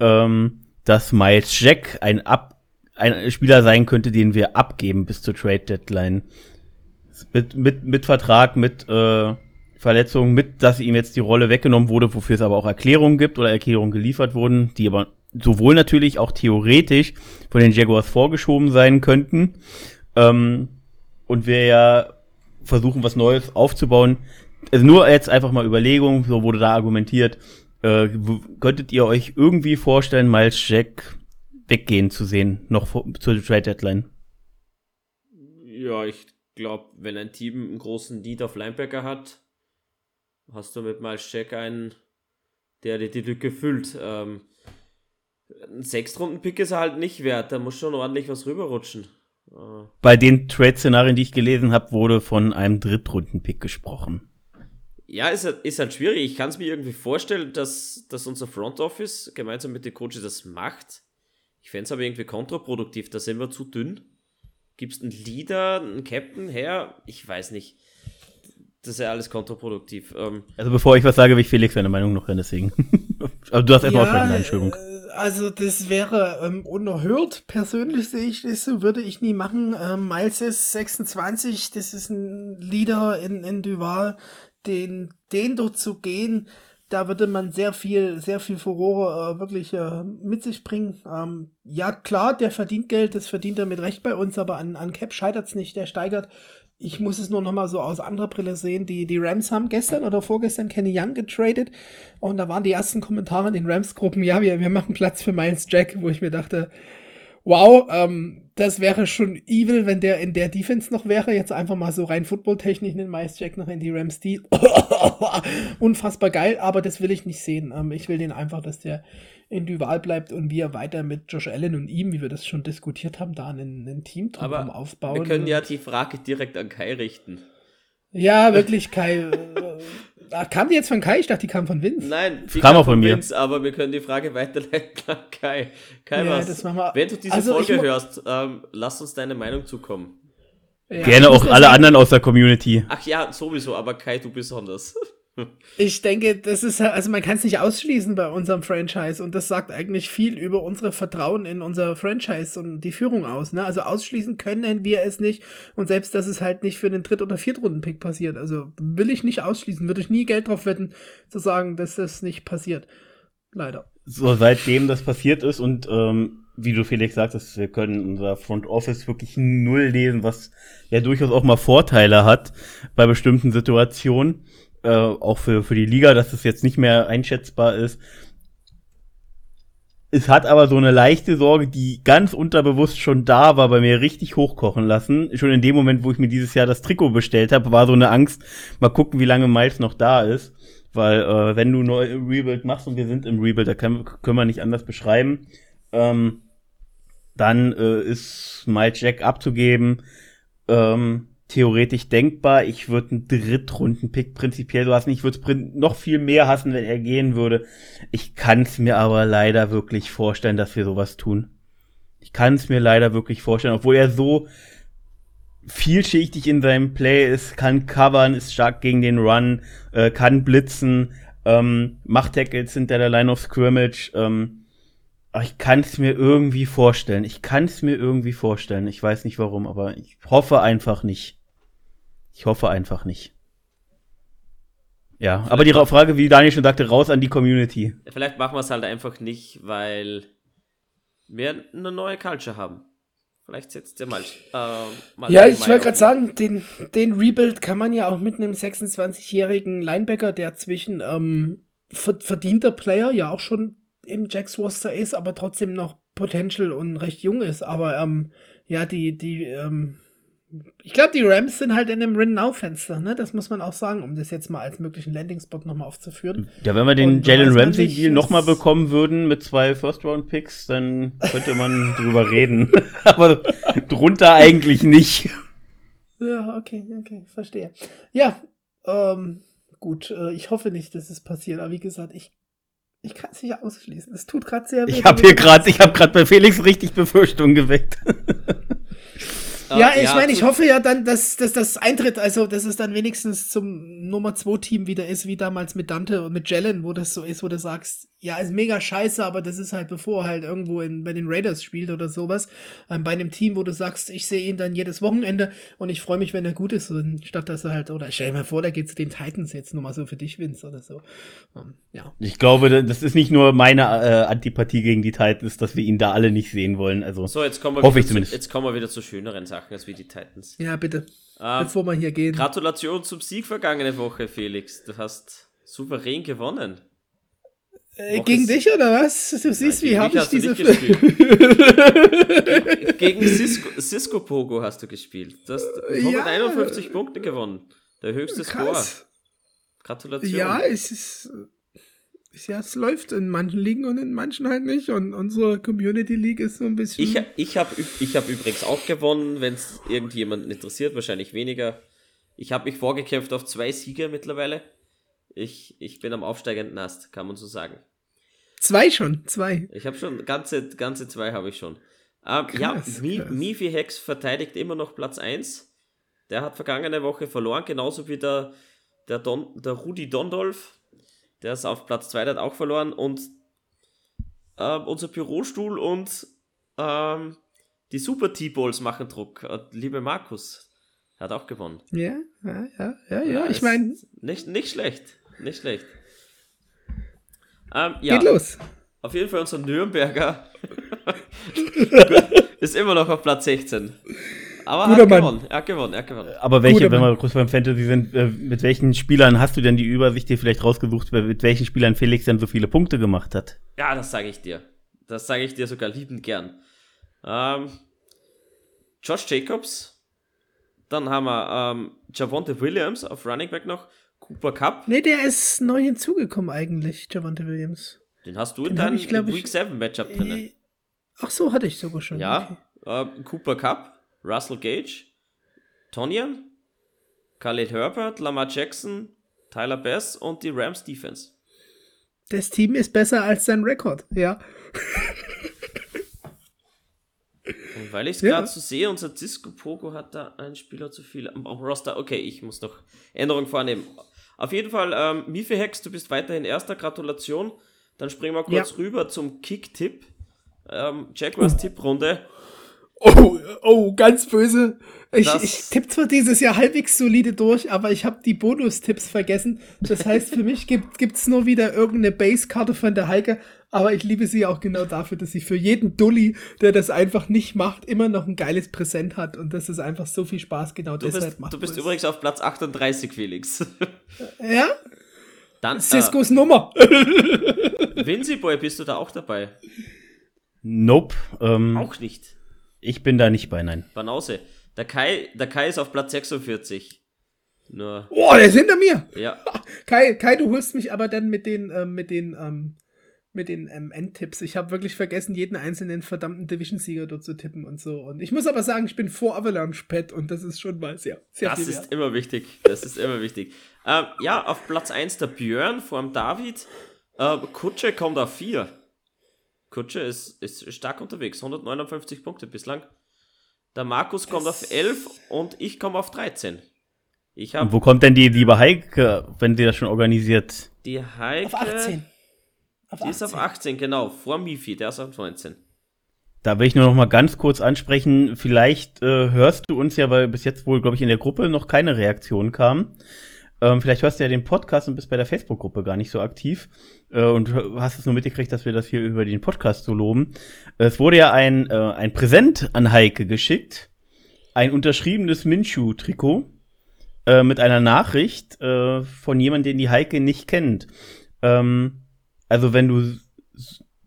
ähm, dass Miles Jack ein, Ab ein Spieler sein könnte, den wir abgeben bis zur Trade-Deadline. Mit, mit, mit Vertrag, mit äh, Verletzung, mit, dass ihm jetzt die Rolle weggenommen wurde, wofür es aber auch Erklärungen gibt oder Erklärungen geliefert wurden, die aber sowohl natürlich auch theoretisch von den Jaguars vorgeschoben sein könnten. Ähm, und wir ja versuchen, was Neues aufzubauen. Also nur jetzt einfach mal Überlegung, so wurde da argumentiert. Äh, könntet ihr euch irgendwie vorstellen, Miles Jack weggehen zu sehen, noch vor, zur Trade Deadline?
Ja, ich glaube, wenn ein Team einen großen Lead auf Linebacker hat, hast du mit Miles Jack einen, der dir die Lücke füllt. Ähm, ein Sechstrunden-Pick ist er halt nicht wert, da muss schon ordentlich was rüberrutschen.
Äh. Bei den Trade-Szenarien, die ich gelesen habe, wurde von einem Drittrunden-Pick gesprochen.
Ja, ist halt, ist halt schwierig. Ich kann es mir irgendwie vorstellen, dass, dass unser Front Office gemeinsam mit den Coaches das macht. Ich fände es aber irgendwie kontraproduktiv, da sind wir zu dünn. Gibst einen Leader, einen Captain her? Ich weiß nicht. Das ist ja alles kontraproduktiv. Ähm,
also bevor ich was sage, will ich Felix seine Meinung noch hören, deswegen. aber du hast erstmal ja,
eine Entschuldigung. Also das wäre ähm, unerhört. Persönlich sehe ich das so, würde ich nie machen. Ähm, Miles ist 26, das ist ein Leader in, in Duval. Den, den dort zu gehen, da würde man sehr viel, sehr viel Furore äh, wirklich äh, mit sich bringen. Ähm, ja, klar, der verdient Geld, das verdient er mit Recht bei uns, aber an, an Cap scheitert es nicht, der steigert. Ich muss es nur noch mal so aus anderer Brille sehen. Die, die Rams haben gestern oder vorgestern Kenny Young getradet und da waren die ersten Kommentare in den Rams-Gruppen, ja, wir, wir machen Platz für Miles Jack, wo ich mir dachte, wow, ähm, das wäre schon evil, wenn der in der Defense noch wäre. Jetzt einfach mal so rein footballtechnisch den Miles Jack noch in die Rams die Unfassbar geil, aber das will ich nicht sehen. Ähm, ich will den einfach, dass der in Duval bleibt und wir weiter mit Josh Allen und ihm, wie wir das schon diskutiert haben, da ein, ein Team
drum aufbauen. Wir können ja die Frage direkt an Kai richten.
Ja, wirklich, Kai. Ach, kam die jetzt von Kai? Ich dachte, die kam von Vince.
Nein, die kam, kam von, von mir. Vince, aber wir können die Frage weiterleiten an Kai. Kai, ja, was? Wenn du diese also Folge hörst, ähm, lass uns deine Meinung zukommen.
Ja, Gerne auch alle sagen, anderen aus der Community.
Ach ja, sowieso, aber Kai, du besonders.
Ich denke, das ist also man kann es nicht ausschließen bei unserem Franchise und das sagt eigentlich viel über unsere Vertrauen in unser Franchise und die Führung aus. Ne? Also ausschließen können wir es nicht und selbst, dass es halt nicht für den Dritt- oder Viertrunden-Pick passiert. Also will ich nicht ausschließen, würde ich nie Geld drauf wetten, zu sagen, dass das nicht passiert. Leider.
So, seitdem das passiert ist und ähm, wie du Felix sagtest, wir können unser Front Office wirklich null lesen, was ja durchaus auch mal Vorteile hat bei bestimmten Situationen äh, auch für, für die Liga, dass es jetzt nicht mehr einschätzbar ist. Es hat aber so eine leichte Sorge, die ganz unterbewusst schon da war, bei mir richtig hochkochen lassen. Schon in dem Moment, wo ich mir dieses Jahr das Trikot bestellt habe, war so eine Angst, mal gucken, wie lange Miles noch da ist. Weil äh, wenn du neu Rebuild machst und wir sind im Rebuild, da können, können wir nicht anders beschreiben, ähm, dann äh, ist Miles Jack abzugeben. Ähm, theoretisch denkbar. Ich würde einen Drittrunden-Pick prinzipiell so hassen. Ich würde es noch viel mehr hassen, wenn er gehen würde. Ich kann es mir aber leider wirklich vorstellen, dass wir sowas tun. Ich kann es mir leider wirklich vorstellen, obwohl er so vielschichtig in seinem Play ist, kann covern, ist stark gegen den Run, äh, kann blitzen, ähm, macht Tackles hinter der Line of Scrimmage. Ähm, aber ich kann es mir irgendwie vorstellen. Ich kann es mir irgendwie vorstellen. Ich weiß nicht warum, aber ich hoffe einfach nicht. Ich hoffe einfach nicht. Ja, vielleicht aber die Frage, wie Daniel schon sagte, raus an die Community.
Vielleicht machen wir es halt einfach nicht, weil wir eine neue Culture haben. Vielleicht setzt ihr mal. Äh,
mal ja, ich wollte gerade sagen, den, den Rebuild kann man ja auch mit einem 26-jährigen Linebacker, der zwischen ähm, verdienter Player ja auch schon im Jacks Roster ist, aber trotzdem noch Potential und recht jung ist. Aber ähm, ja, die, die ähm, ich glaube, die Rams sind halt in einem Win-Now-Fenster, ne? Das muss man auch sagen, um das jetzt mal als möglichen Landing-Spot nochmal aufzuführen.
Ja, wenn wir den Jalen Ramsey-Deal nochmal bekommen würden mit zwei First-Round-Picks, dann könnte man drüber reden. Aber drunter eigentlich nicht.
Ja, okay, okay, verstehe. Ja, ähm, gut, äh, ich hoffe nicht, dass es passiert, aber wie gesagt, ich ich kann es nicht ausschließen. Es tut gerade sehr
weh. Ich habe hier gerade, ich habe gerade bei Felix richtig Befürchtungen geweckt.
Ja, ich ja, meine, ich hoffe ja dann, dass, dass das eintritt, also dass es dann wenigstens zum Nummer 2 Team wieder ist, wie damals mit Dante und mit Jalen, wo das so ist, wo du sagst, ja, ist mega scheiße, aber das ist halt bevor er halt irgendwo in, bei den Raiders spielt oder sowas. Ähm, bei einem Team, wo du sagst, ich sehe ihn dann jedes Wochenende und ich freue mich, wenn er gut ist, und statt dass er halt, oder stell dir mal vor, der geht zu den Titans jetzt nur mal so für dich, Vince, oder so.
Ähm, ja. Ich glaube, das ist nicht nur meine äh, Antipathie gegen die Titans, dass wir ihn da alle nicht sehen wollen. Also
so, jetzt kommen wir, hoffe ich zu, jetzt kommen wir wieder zu schöneren Sachen als wie die Titans.
Ja, bitte. Ähm, bevor wir hier gehen.
Gratulation zum Sieg vergangene Woche, Felix. Du hast souverän gewonnen.
Äh, gegen dich oder was? Du siehst,
Nein,
wie
gegen
habe ich diese.
nicht Gegen Cisco, Cisco Pogo hast du gespielt. Du hast mit
Ja.
151 Punkte gewonnen. Der höchste Score.
Krass.
Gratulation.
Ja, es ist. Ja, es läuft in manchen Ligen und in manchen halt nicht. Und unsere Community League ist so ein bisschen.
Ich, ich habe ich hab übrigens auch gewonnen, wenn es irgendjemanden interessiert, wahrscheinlich weniger. Ich habe mich vorgekämpft auf zwei Siege mittlerweile. Ich, ich bin am aufsteigenden Ast, kann man so sagen.
zwei schon, zwei.
Ich habe schon, ganze, ganze zwei habe ich schon. Ähm, ja,
Krass,
Mi,
krass.
Mifi Hex verteidigt immer noch Platz 1. Der hat vergangene Woche verloren, genauso wie der, der, Don, der Rudi Dondolf. Der ist auf Platz 2, der hat auch verloren. Und ähm, unser Bürostuhl und ähm, die Super T-Balls machen Druck. Äh, liebe Markus, hat auch gewonnen.
Ja, ja, ja, ja, ja. Ich meine,
Nicht, nicht schlecht. Nicht schlecht. Ähm, ja.
geht los.
Auf jeden Fall unser Nürnberger ist immer noch auf Platz 16. Aber
Guter
hat
Mann.
gewonnen. Er hat gewonnen, er hat gewonnen.
Aber welche,
Guter
wenn wir kurz beim Fantasy sind, äh, mit welchen Spielern hast du denn die Übersicht dir vielleicht rausgesucht, mit welchen Spielern Felix denn so viele Punkte gemacht hat?
Ja, das sage ich dir. Das sage ich dir sogar liebend gern. Ähm, Josh Jacobs. Dann haben wir ähm, Javonte Williams auf Running Back noch. Cooper Cup.
Nee, der ist neu hinzugekommen eigentlich, Javante Williams.
Den hast du in
Den
deinem
ich, glaub ich,
Week 7 Matchup drin.
Äh, Ach so, hatte ich sogar schon.
Ja, äh, Cooper Cup, Russell Gage, Tonyan, Khaled Herbert, Lamar Jackson, Tyler Bass und die Rams Defense.
Das Team ist besser als sein Rekord, ja.
Und weil ich es
Ja.
gerade so sehe, unser Cisco Pogo hat da einen Spieler zu viel am am Roster. Okay, ich muss noch Änderungen vornehmen. Auf jeden Fall, ähm, Mifi Hex, du bist weiterhin erster. Gratulation. Dann springen wir kurz
Ja.
rüber zum Kick-Tipp. Ähm, Jaguars Tipprunde.
Oh, oh, ganz böse. Ich,
Das-
ich tippe zwar dieses Jahr halbwegs solide durch, aber ich habe die Bonustipps vergessen. Das heißt, für mich gibt es nur wieder irgendeine Base-Karte von der Heike, aber ich liebe sie auch genau dafür, dass sie für jeden Dulli, der das einfach nicht macht, immer noch ein geiles Präsent hat und dass es einfach so viel Spaß genau
Du
deshalb
bist,
macht.
du bist
es-
übrigens auf Platz 38, Felix.
Ja?
Dann, äh,
Ciscos Nummer.
Vinci Boy, bist du da auch dabei?
Nope. Ähm,
Auch nicht.
Ich bin da nicht bei, nein.
Banause. Der Kai, der Kai ist auf Platz 46. Nur,
Oh, der ist hinter mir.
ja.
Kai, Kai, du holst mich aber dann mit den, ähm, mit den, ähm, mit den ähm, Endtipps. Ich habe wirklich vergessen, jeden einzelnen verdammten Division-Sieger dort zu tippen und so. Und ich muss aber sagen, ich bin vor Avalanche Pet und das ist schon mal sehr, sehr
Das
viel
ist
wert.
immer wichtig. Das ist immer wichtig. Ähm, ja, auf Platz 1 der Björn vor dem David. Äh, Kutsche kommt auf 4. Kutsche ist, ist stark unterwegs. 159 Punkte bislang. Der Markus kommt auf 11 und ich komme auf 13. Ich
Und
habe
wo kommt denn die liebe Heike, wenn sie das schon organisiert?
die Heike.
Auf 18. Auf
Die ist auf 18, genau. Vor Mifi, der ist auf 19.
Da will ich nur noch mal ganz kurz ansprechen, vielleicht äh, hörst du uns ja, weil bis jetzt wohl, glaube ich, in der Gruppe noch keine Reaktion kam. Ähm, vielleicht hörst du ja den Podcast und bist bei der Facebook-Gruppe gar nicht so aktiv äh, und hast es nur mitgekriegt, dass wir das hier über den Podcast so loben. Es wurde ja ein, äh, ein Präsent an Heike geschickt, ein unterschriebenes Minshu-Trikot äh, mit einer Nachricht äh, von jemandem, den die Heike nicht kennt. Ähm, also wenn du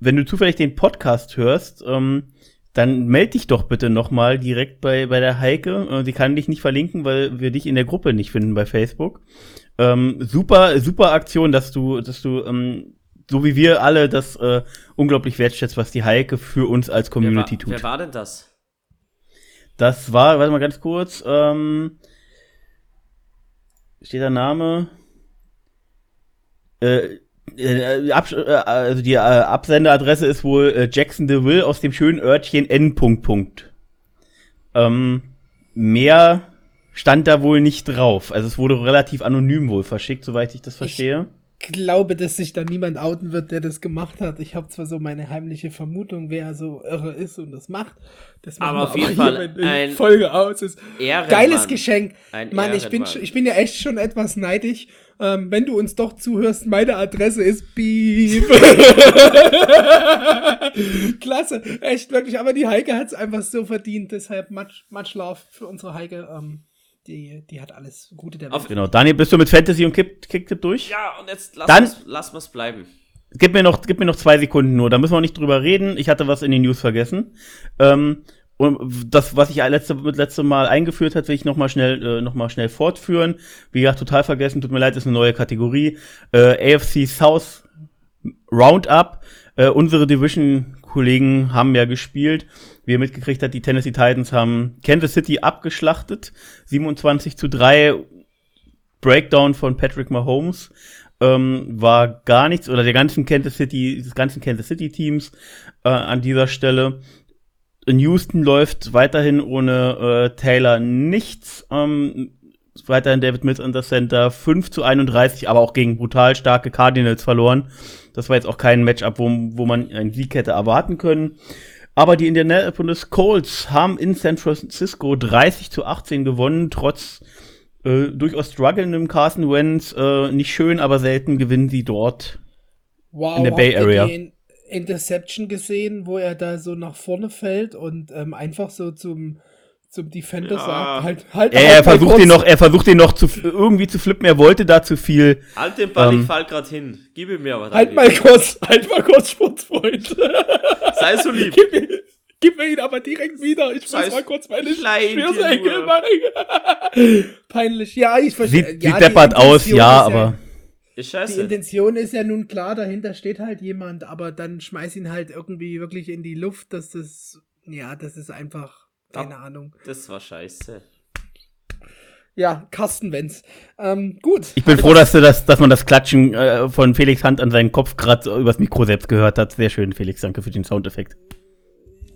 wenn du zufällig den Podcast hörst, ähm, dann meld dich doch bitte nochmal direkt bei, bei der Heike. Äh, sie kann dich nicht verlinken, weil wir dich in der Gruppe nicht finden bei Facebook. Ähm, super, super Aktion, dass du, dass du, ähm, so wie wir alle, das äh, unglaublich wertschätzt, was die Heike für uns als
Wer
Community
war,
tut.
wer war denn das?
Das war, warte mal ganz kurz, ähm, steht der Name? Äh, äh, Abs äh, also die äh, Absenderadresse ist wohl äh, Jackson DeVille aus dem schönen Örtchen N. Punkt, Punkt. Ähm, mehr stand da wohl nicht drauf. Also es wurde relativ anonym wohl verschickt, soweit ich das verstehe.
Glaube, dass sich da niemand outen wird, der das gemacht hat. Ich habe zwar so meine heimliche Vermutung, wer so irre ist und das macht. Das
Aber auf jeden Fall
wenn die
ein
Folge aus ist.
Ehrenmann.
Geiles Geschenk.
Ein
Mann, ich bin, ich bin ja echt schon etwas neidisch. Ähm, wenn du uns doch zuhörst, meine Adresse ist Beep. Klasse, echt wirklich. Aber die Heike hat es einfach so verdient. Deshalb much, much love für unsere Heike. Ähm, die, die hat alles Gute der
Auf-
Welt.
Genau. Daniel, bist du mit Fantasy und Kick Kicktipp durch?
Ja, und jetzt lass
Dann-
wir's- lass wir's bleiben.
gib mir noch, gib mir noch zwei Sekunden nur, da müssen wir nicht drüber reden. Ich hatte was in den News vergessen. Ähm, und das, was ich letzte, letzte Mal eingeführt hat, will ich nochmal schnell, äh, noch mal schnell fortführen. Wie gesagt, total vergessen, tut mir leid, ist eine neue Kategorie. Äh, AFC South Roundup. Äh, unsere Division-Kollegen haben ja gespielt. Wie ihr mitgekriegt habt, die Tennessee Titans haben Kansas City abgeschlachtet. 27 zu 3. Breakdown von Patrick Mahomes. Ähm, war gar nichts, oder der ganzen Kansas City, des ganzen Kansas City Teams äh, an dieser Stelle in Houston läuft weiterhin ohne äh, Taylor nichts. Ähm, weiterhin David Mills an das Center 5 zu 31, aber auch gegen brutal starke Cardinals verloren. Das war jetzt auch kein Matchup, wo, wo man einen Sieg hätte erwarten können. Aber die Indianapolis Colts haben in San Francisco 30 zu 18 gewonnen, trotz äh, durchaus strugglendem Carson Wentz. Äh, nicht schön, aber selten gewinnen sie dort
wow, in der Bay Area. Interception gesehen, wo er da so nach vorne fällt und ähm, einfach so zum zum Defender ja. sagt, halt, halt.
Er, er versucht ihn noch, er versucht ihn noch zu, irgendwie zu flippen, er wollte da zu viel.
Halt den Ball, ähm, ich fall grad hin. Gib ihm mir
was. Halt mal kurz, halt mal kurz, Sportsfreund.
Sei so lieb.
Gib mir, gib mir ihn aber direkt wieder. Ich muss mal kurz meine Schwiersenkel machen. Peinlich. Ja, ich verstehe.
Sieht, ja, sieht deppert aus, ja, aber.
Ist scheiße. Die Intention ist ja nun klar, dahinter steht halt jemand, aber dann schmeiß ihn halt irgendwie wirklich in die Luft, dass das, ja, das ist einfach, keine Ahnung.
Das war scheiße.
Ja, Carsten Wenz. Ähm, gut.
Ich bin froh, dass, du das, dass man das Klatschen äh, von Felix Hand an seinen Kopf gerade übers Mikro selbst gehört hat. Sehr schön, Felix. Danke für den Soundeffekt.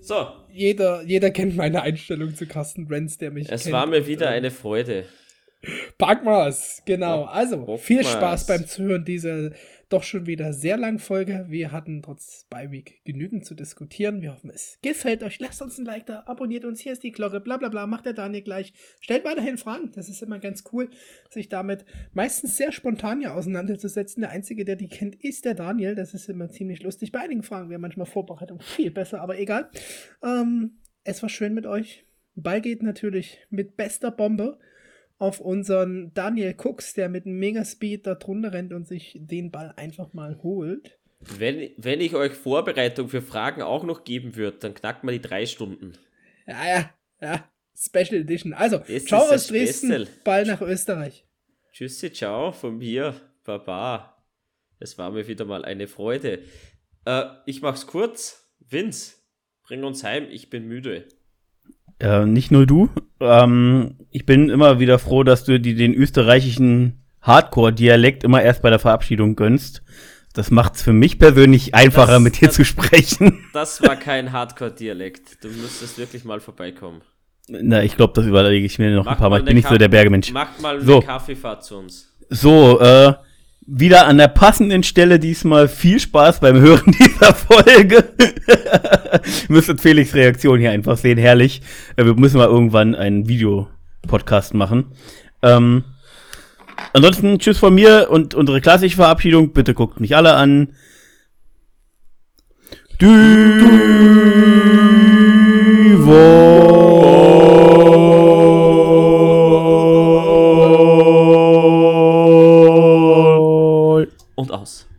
So. Jeder, jeder kennt meine Einstellung zu Carsten Wenz, der mich
Es
kennt.
war mir wieder eine Freude.
Packmas, genau. Also, viel Spaß beim Zuhören dieser doch schon wieder sehr langen Folge. Wir hatten trotz Beiweek genügend zu diskutieren. Wir hoffen, es gefällt euch. Lasst uns ein Like da, abonniert uns, hier ist die Glocke, bla bla bla, macht der Daniel gleich. Stellt weiterhin Fragen, das ist immer ganz cool, sich damit meistens sehr spontan ja auseinanderzusetzen. Der Einzige, der die kennt, ist der Daniel. Das ist immer ziemlich lustig. Bei einigen Fragen wäre manchmal Vorbereitung viel besser, aber egal. Ähm, es war schön mit euch. Ball geht natürlich mit bester Bombe auf unseren Daniel Cooks, der mit Megaspeed da drunter rennt und sich den Ball einfach mal holt.
Wenn, wenn ich euch Vorbereitung für Fragen auch noch geben würde, dann knackt man die drei Stunden.
Ja, ja, ja. Special Edition. Also, das ciao aus Dresden, Special. Ball nach Österreich.
Tschüssi, ciao von mir. Baba. Es war mir wieder mal eine Freude. Äh, ich mach's kurz. Vince, bring uns heim, ich bin müde.
Äh, nicht nur du. Ähm, ich bin immer wieder froh, dass du die, den österreichischen Hardcore-Dialekt immer erst bei der Verabschiedung gönnst. Das macht's für mich persönlich einfacher, das, mit dir das, zu sprechen.
Das war kein Hardcore-Dialekt. Du müsstest wirklich mal vorbeikommen.
Na, ich glaube, das überlege ich mir noch Mach ein paar Mal. Ich bin nicht so der Bergemensch.
Mach mal eine so. Kaffeefahrt zu uns.
So, äh, wieder an der passenden Stelle diesmal viel Spaß beim Hören dieser Folge. Müsstet Felix Reaktion hier einfach sehen, herrlich. Äh, wir müssen mal irgendwann einen Videopodcast machen. Ähm, ansonsten tschüss von mir und unsere klassische Verabschiedung. Bitte guckt mich alle an. Du.